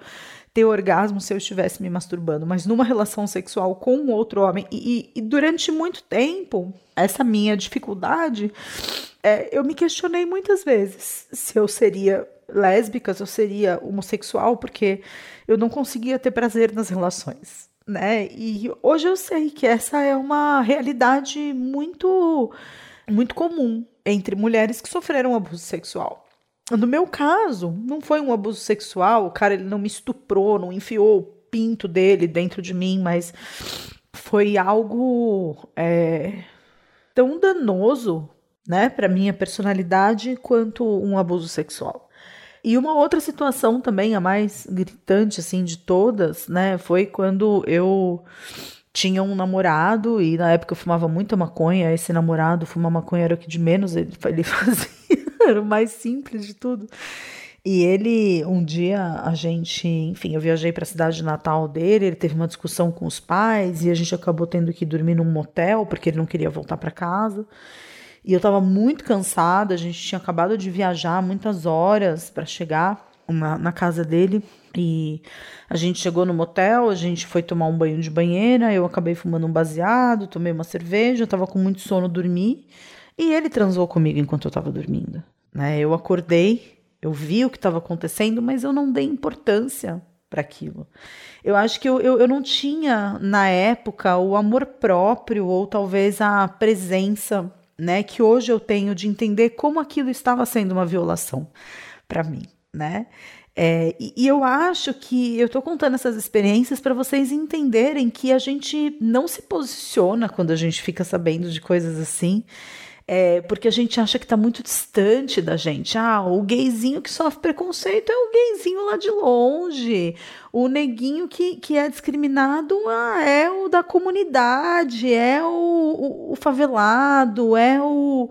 ter orgasmo se eu estivesse me masturbando, mas numa relação sexual com outro homem. E, e, e durante muito tempo, essa minha dificuldade, é, eu me questionei muitas vezes se eu seria lésbicas, eu seria homossexual, porque eu não conseguia ter prazer nas relações, né? E hoje eu sei que essa é uma realidade muito, muito comum entre mulheres que sofreram abuso sexual. No meu caso, não foi um abuso sexual, o cara ele não me estuprou, não enfiou o pinto dele dentro de mim, mas foi algo é, tão danoso, né, para minha personalidade quanto um abuso sexual. E uma outra situação também, a mais gritante, assim, de todas, né, foi quando eu tinha um namorado e na época eu fumava muita maconha. Esse namorado fumar maconha era o que de menos ele, ele fazia, era o mais simples de tudo. E ele, um dia, a gente, enfim, eu viajei para a cidade de Natal dele, ele teve uma discussão com os pais e a gente acabou tendo que dormir num motel porque ele não queria voltar para casa. E eu estava muito cansada, a gente tinha acabado de viajar muitas horas para chegar na, na casa dele. E a gente chegou no motel, a gente foi tomar um banho de banheira, eu acabei fumando um baseado, tomei uma cerveja, estava com muito sono, dormi. E ele transou comigo enquanto eu estava dormindo. Né? Eu acordei, eu vi o que estava acontecendo, mas eu não dei importância para aquilo. Eu acho que eu, eu, eu não tinha, na época, o amor próprio ou talvez a presença né, que hoje eu tenho de entender como aquilo estava sendo uma violação para mim, né? É, e, e, eu acho que eu estou contando essas experiências para vocês entenderem que a gente não se posiciona quando a gente fica sabendo de coisas assim é, porque a gente acha que está muito distante da gente. Ah, o gayzinho que sofre preconceito é o gayzinho lá de longe. O neguinho que, que é discriminado ah, é o da comunidade, é o, o, o favelado, é o.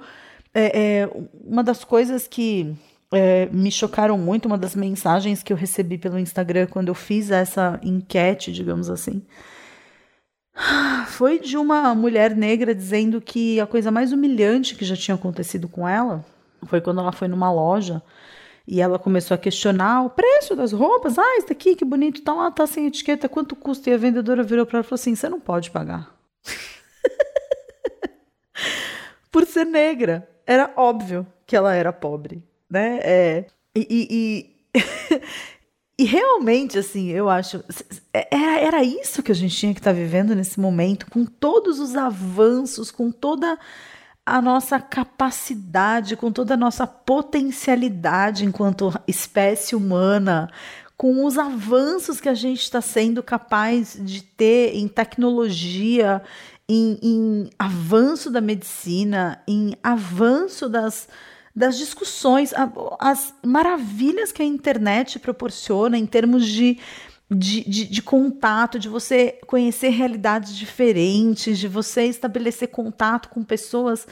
É, é, uma das coisas que é, me chocaram muito, uma das mensagens que eu recebi pelo Instagram quando eu fiz essa enquete, digamos assim foi de uma mulher negra dizendo que a coisa mais humilhante que já tinha acontecido com ela foi quando ela foi numa loja e ela começou a questionar o preço das roupas. Ah, isso daqui que bonito, tá lá, tá sem etiqueta, quanto custa? E a vendedora virou para ela e falou assim: você não pode pagar. Por ser negra. Era óbvio que ela era pobre, né? É, e, e, e E realmente, assim, eu acho. É, era, era isso que a gente tinha que estar tá vivendo nesse momento, com todos os avanços, com toda a nossa capacidade, com toda a nossa potencialidade enquanto espécie humana, com os avanços que a gente está sendo capaz de ter em tecnologia, em, em avanço da medicina, em avanço das das discussões, as maravilhas que a internet proporciona em termos de, de, de, de, contato, de você conhecer realidades diferentes, de você estabelecer contato com pessoas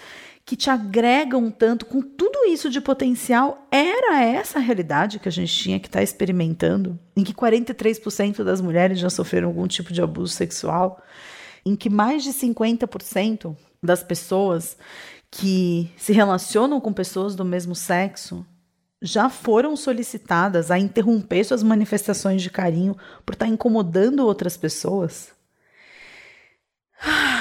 que te agregam tanto, com tudo isso de potencial, era essa a realidade que a gente tinha que estar tá experimentando, em que 43% das mulheres já sofreram algum tipo de abuso sexual, em que mais de 50% das pessoas que se relacionam com pessoas do mesmo sexo já foram solicitadas a interromper suas manifestações de carinho por estar incomodando outras pessoas?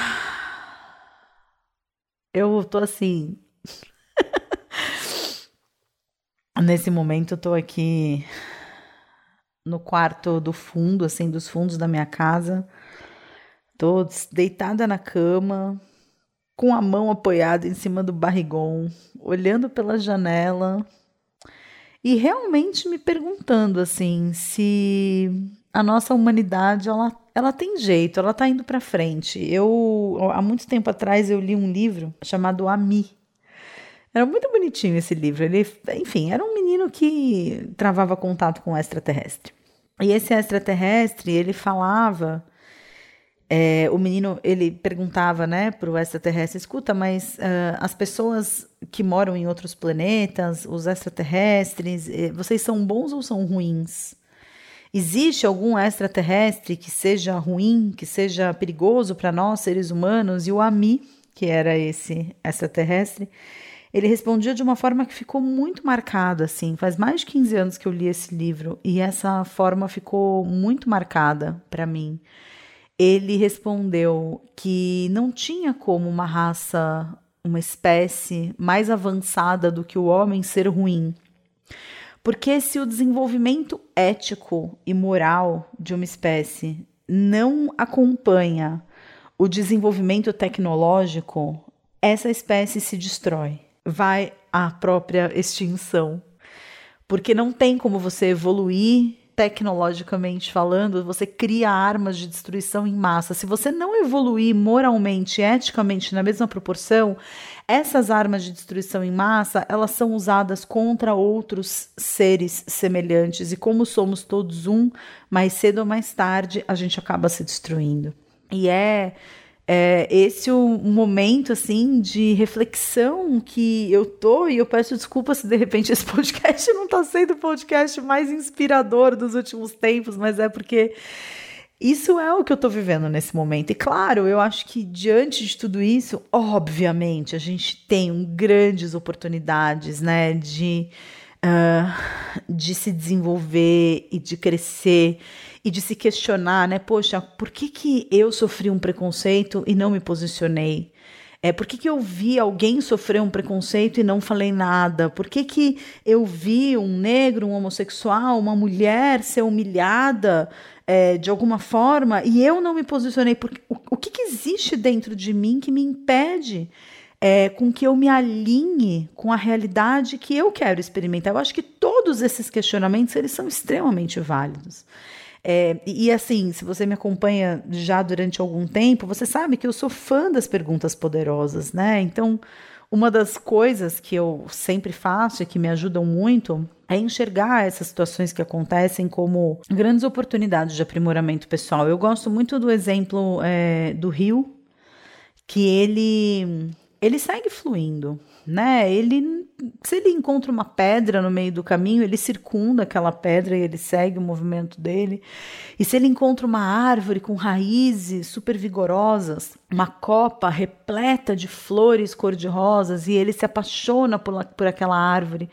Eu tô assim. Nesse momento eu tô aqui no quarto do fundo, assim, dos fundos da minha casa. Tô deitada na cama, com a mão apoiada em cima do barrigão, olhando pela janela e realmente me perguntando assim se a nossa humanidade ela, ela tem jeito, ela está indo para frente. Eu há muito tempo atrás eu li um livro chamado Ami. Era muito bonitinho esse livro. Ele, enfim, era um menino que travava contato com o extraterrestre. E esse extraterrestre, ele falava é, o menino ele perguntava né, para o extraterrestre: escuta, mas uh, as pessoas que moram em outros planetas, os extraterrestres, eh, vocês são bons ou são ruins? Existe algum extraterrestre que seja ruim, que seja perigoso para nós, seres humanos? E o Ami, que era esse extraterrestre, ele respondia de uma forma que ficou muito marcada, assim. Faz mais de 15 anos que eu li esse livro e essa forma ficou muito marcada para mim ele respondeu que não tinha como uma raça, uma espécie mais avançada do que o homem ser ruim. Porque se o desenvolvimento ético e moral de uma espécie não acompanha o desenvolvimento tecnológico, essa espécie se destrói, vai à própria extinção. Porque não tem como você evoluir tecnologicamente falando, você cria armas de destruição em massa. Se você não evoluir moralmente, eticamente na mesma proporção, essas armas de destruição em massa, elas são usadas contra outros seres semelhantes e como somos todos um, mais cedo ou mais tarde a gente acaba se destruindo. E é é esse o um momento assim de reflexão que eu tô e eu peço desculpa se de repente esse podcast não está sendo o podcast mais inspirador dos últimos tempos, mas é porque isso é o que eu estou vivendo nesse momento. E claro, eu acho que diante de tudo isso, obviamente, a gente tem grandes oportunidades, né, de uh, de se desenvolver e de crescer e de se questionar, né? Poxa, por que, que eu sofri um preconceito e não me posicionei? É, por que, que eu vi alguém sofrer um preconceito e não falei nada? Por que, que eu vi um negro, um homossexual, uma mulher ser humilhada é, de alguma forma e eu não me posicionei? Porque, o, o que, que existe dentro de mim que me impede é, com que eu me alinhe com a realidade que eu quero experimentar. Eu acho que todos esses questionamentos eles são extremamente válidos. É, e assim, se você me acompanha já durante algum tempo, você sabe que eu sou fã das perguntas poderosas, né? Então, uma das coisas que eu sempre faço e que me ajudam muito é enxergar essas situações que acontecem como grandes oportunidades de aprimoramento pessoal. Eu gosto muito do exemplo é, do rio, que ele ele segue fluindo, né? Ele se ele encontra uma pedra no meio do caminho, ele circunda aquela pedra e ele segue o movimento dele. E se ele encontra uma árvore com raízes super vigorosas, uma copa repleta de flores cor-de-rosas e ele se apaixona por, por aquela árvore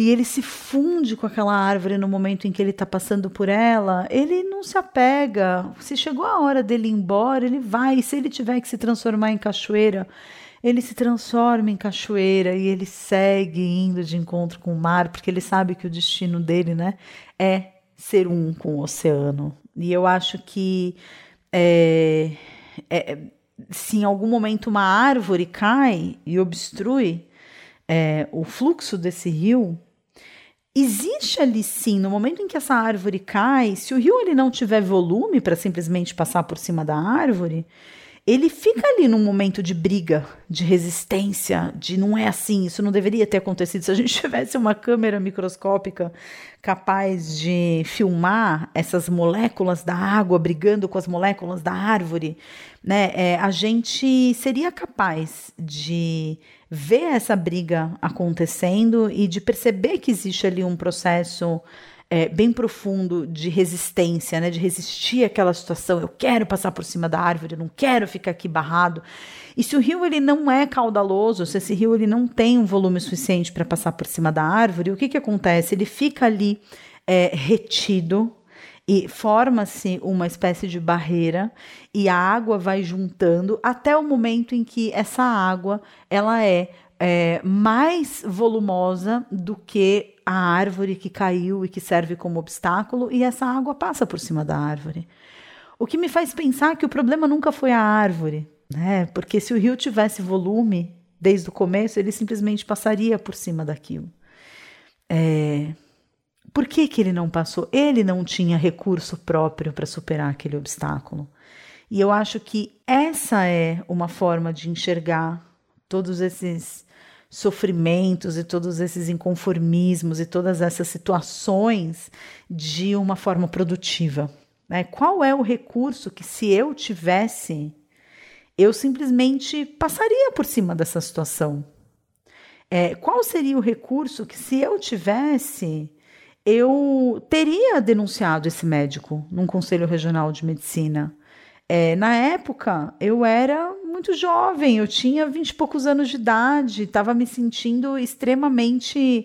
e ele se funde com aquela árvore no momento em que ele está passando por ela, ele não se apega. Se chegou a hora dele ir embora, ele vai. E se ele tiver que se transformar em cachoeira, ele se transforma em cachoeira e ele segue indo de encontro com o mar, porque ele sabe que o destino dele, né, é ser um com o oceano. E eu acho que é, é, se em algum momento uma árvore cai e obstrui é, o fluxo desse rio, Existe ali sim, no momento em que essa árvore cai, se o rio ele não tiver volume para simplesmente passar por cima da árvore, ele fica ali num momento de briga, de resistência, de não é assim, isso não deveria ter acontecido. Se a gente tivesse uma câmera microscópica capaz de filmar essas moléculas da água brigando com as moléculas da árvore, né, é, a gente seria capaz de ver essa briga acontecendo e de perceber que existe ali um processo é, bem profundo de resistência, né? De resistir àquela situação. Eu quero passar por cima da árvore, eu não quero ficar aqui barrado. E se o rio ele não é caudaloso, se esse rio ele não tem um volume suficiente para passar por cima da árvore, o que que acontece? Ele fica ali é, retido e forma-se uma espécie de barreira e a água vai juntando até o momento em que essa água ela é, é mais volumosa do que a árvore que caiu e que serve como obstáculo e essa água passa por cima da árvore. O que me faz pensar que o problema nunca foi a árvore, né? Porque se o rio tivesse volume desde o começo, ele simplesmente passaria por cima daquilo. É, por que, que ele não passou? Ele não tinha recurso próprio para superar aquele obstáculo. E eu acho que essa é uma forma de enxergar todos esses sofrimentos e todos esses inconformismos e todas essas situações de uma forma produtiva. Né? Qual é o recurso que, se eu tivesse, eu simplesmente passaria por cima dessa situação? É, qual seria o recurso que, se eu tivesse, eu teria denunciado esse médico num conselho regional de medicina. É, na época, eu era muito jovem, eu tinha vinte e poucos anos de idade, estava me sentindo extremamente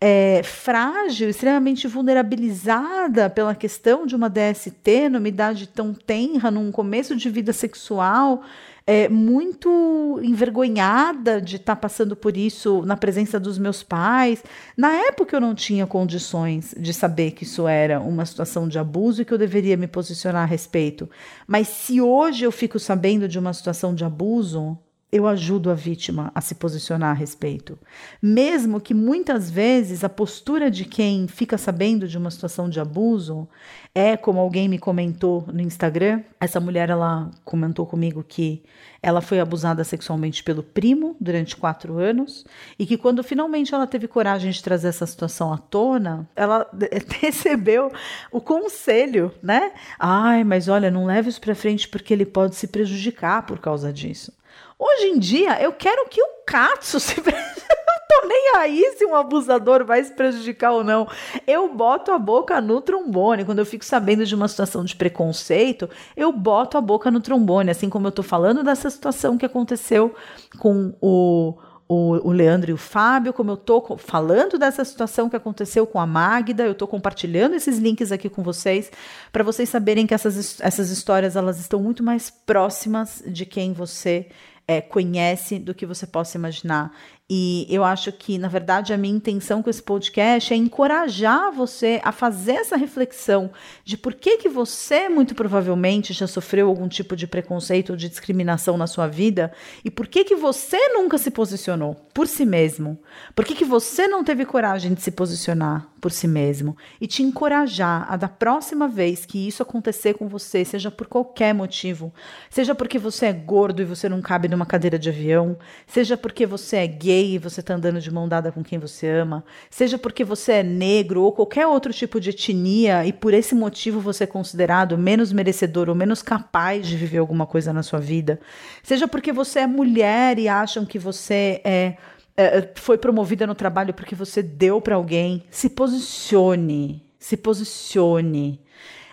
é, frágil, extremamente vulnerabilizada pela questão de uma DST numa idade tão tenra, num começo de vida sexual é, muito envergonhada de estar tá passando por isso na presença dos meus pais. Na época eu não tinha condições de saber que isso era uma situação de abuso e que eu deveria me posicionar a respeito. Mas se hoje eu fico sabendo de uma situação de abuso, eu ajudo a vítima a se posicionar a respeito. Mesmo que muitas vezes a postura de quem fica sabendo de uma situação de abuso é como alguém me comentou no Instagram. Essa mulher ela comentou comigo que ela foi abusada sexualmente pelo primo durante quatro anos e que quando finalmente ela teve coragem de trazer essa situação à tona, ela recebeu o conselho, né? Ai, mas olha, não leve isso para frente porque ele pode se prejudicar por causa disso. Hoje em dia, eu quero que o Katsu se tô nem aí se um abusador vai se prejudicar ou não. Eu boto a boca no trombone. Quando eu fico sabendo de uma situação de preconceito, eu boto a boca no trombone. Assim como eu tô falando dessa situação que aconteceu com o, o, o, Leandro e o Fábio, como eu tô falando dessa situação que aconteceu com a Magda, eu tô compartilhando esses links aqui com vocês, para vocês saberem que essas, essas histórias elas estão muito mais próximas de quem você é, conhece do que você possa imaginar. E eu acho que, na verdade, a minha intenção com esse podcast é encorajar você a fazer essa reflexão de por que, que você, muito provavelmente, já sofreu algum tipo de preconceito ou de discriminação na sua vida e por que, que você nunca se posicionou por si mesmo. Por que, que você não teve coragem de se posicionar por si mesmo e te encorajar a, da próxima vez que isso acontecer com você, seja por qualquer motivo, seja porque você é gordo e você não cabe numa cadeira de avião, seja porque você é gay gay e você está andando de mão dada com quem você ama, seja porque você é negro ou qualquer outro tipo de etnia e por esse motivo você é considerado menos merecedor ou menos capaz de viver alguma coisa na sua vida, seja porque você é mulher e acham que você é, é foi promovida no trabalho porque você deu para alguém, se posicione, se posicione.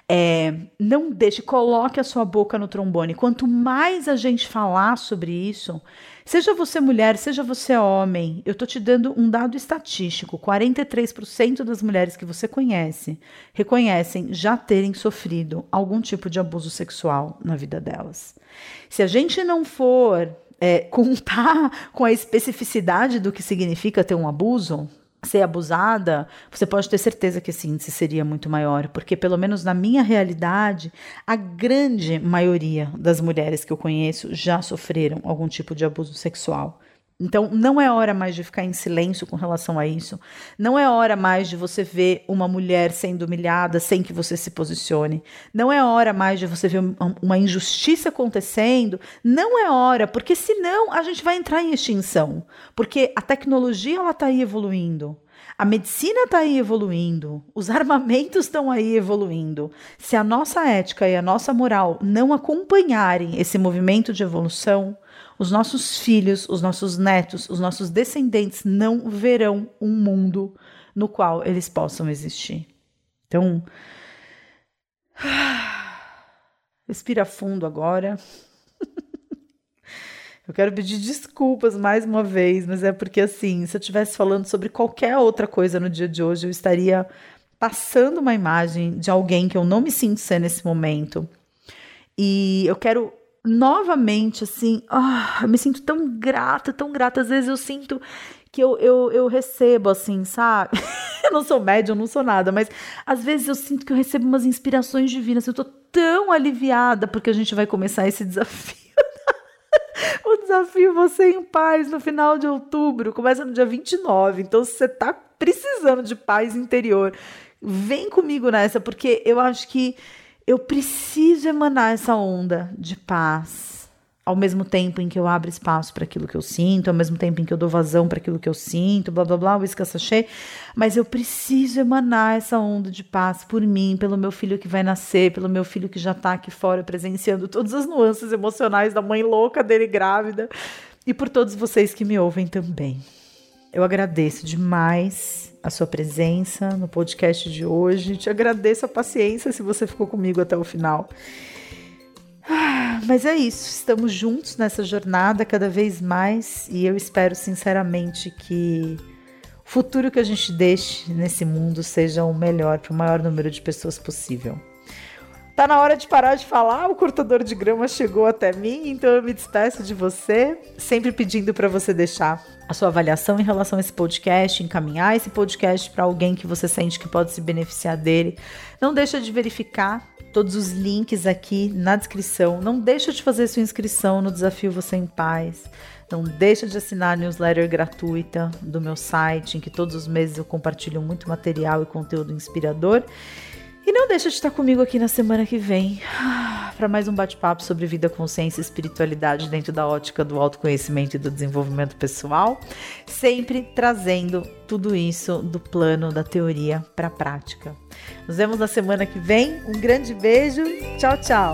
É, não deixe, coloque a sua boca no trombone. Quanto mais a gente falar sobre isso, Seja você mulher, seja você homem, eu estou te dando um dado estatístico: 43% das mulheres que você conhece reconhecem já terem sofrido algum tipo de abuso sexual na vida delas. Se a gente não for é, contar com a especificidade do que significa ter um abuso, ser abusada, você pode ter certeza que esse índice seria muito maior, porque pelo menos na minha realidade, a grande maioria das mulheres que eu conheço já sofreram algum tipo de abuso sexual. Então, não é hora mais de ficar em silêncio com relação a isso. Não é hora mais de você ver uma mulher sendo humilhada sem que você se posicione. Não é hora mais de você ver uma injustiça acontecendo. Não é hora, porque senão a gente vai entrar em extinção. Porque a tecnologia ela está aí evoluindo. A medicina está aí evoluindo, os armamentos estão aí evoluindo. Se a nossa ética e a nossa moral não acompanharem esse movimento de evolução, os nossos filhos, os nossos netos, os nossos descendentes não verão um mundo no qual eles possam existir. Então, respira fundo agora. Eu quero pedir desculpas mais uma vez, mas é porque assim, se eu estivesse falando sobre qualquer outra coisa no dia de hoje, eu estaria passando uma imagem de alguém que eu não me sinto ser nesse momento. E eu quero novamente, assim, oh, eu me sinto tão grata, tão grata. Às vezes eu sinto que eu, eu, eu recebo, assim, sabe? eu não sou médium, não sou nada, mas às vezes eu sinto que eu recebo umas inspirações divinas. Eu tô tão aliviada porque a gente vai começar esse desafio. o desafio Você em Paz no final de outubro começa no dia 29. Então, se você tá precisando de paz interior, vem comigo nessa, porque eu acho que eu preciso emanar essa onda de paz, ao mesmo tempo em que eu abro espaço para aquilo que eu sinto, ao mesmo tempo em que eu dou vazão para aquilo que eu sinto, blá blá blá, o sachê, mas eu preciso emanar essa onda de paz por mim, pelo meu filho que vai nascer, pelo meu filho que já está aqui fora presenciando todas as nuances emocionais da mãe louca dele grávida e por todos vocês que me ouvem também. Eu agradeço demais a sua presença no podcast de hoje. Te agradeço a paciência se você ficou comigo até o final. Ah, mas é isso, estamos juntos nessa jornada cada vez mais e eu espero sinceramente que o futuro que a gente deixe nesse mundo seja o melhor para o maior número de pessoas possível. Tá na hora de parar de falar, o cortador de grama chegou até mim, então eu me despeço de você, sempre pedindo para você deixar a sua avaliação em relação a esse podcast, encaminhar esse podcast para alguém que você sente que pode se beneficiar dele. Não deixa de verificar todos os links aqui na descrição. Não deixa de fazer sua inscrição no Desafio Você em Paz. Não deixa de assinar a newsletter gratuita do meu site, em que todos os meses eu compartilho muito material e conteúdo inspirador. E não deixa de estar comigo aqui na semana que vem para mais um bate-papo sobre vida, consciência e espiritualidade dentro da ótica do autoconhecimento e do desenvolvimento pessoal, sempre trazendo tudo isso do plano da teoria para a prática. Nos vemos na semana que vem. Um grande beijo. Tchau, tchau.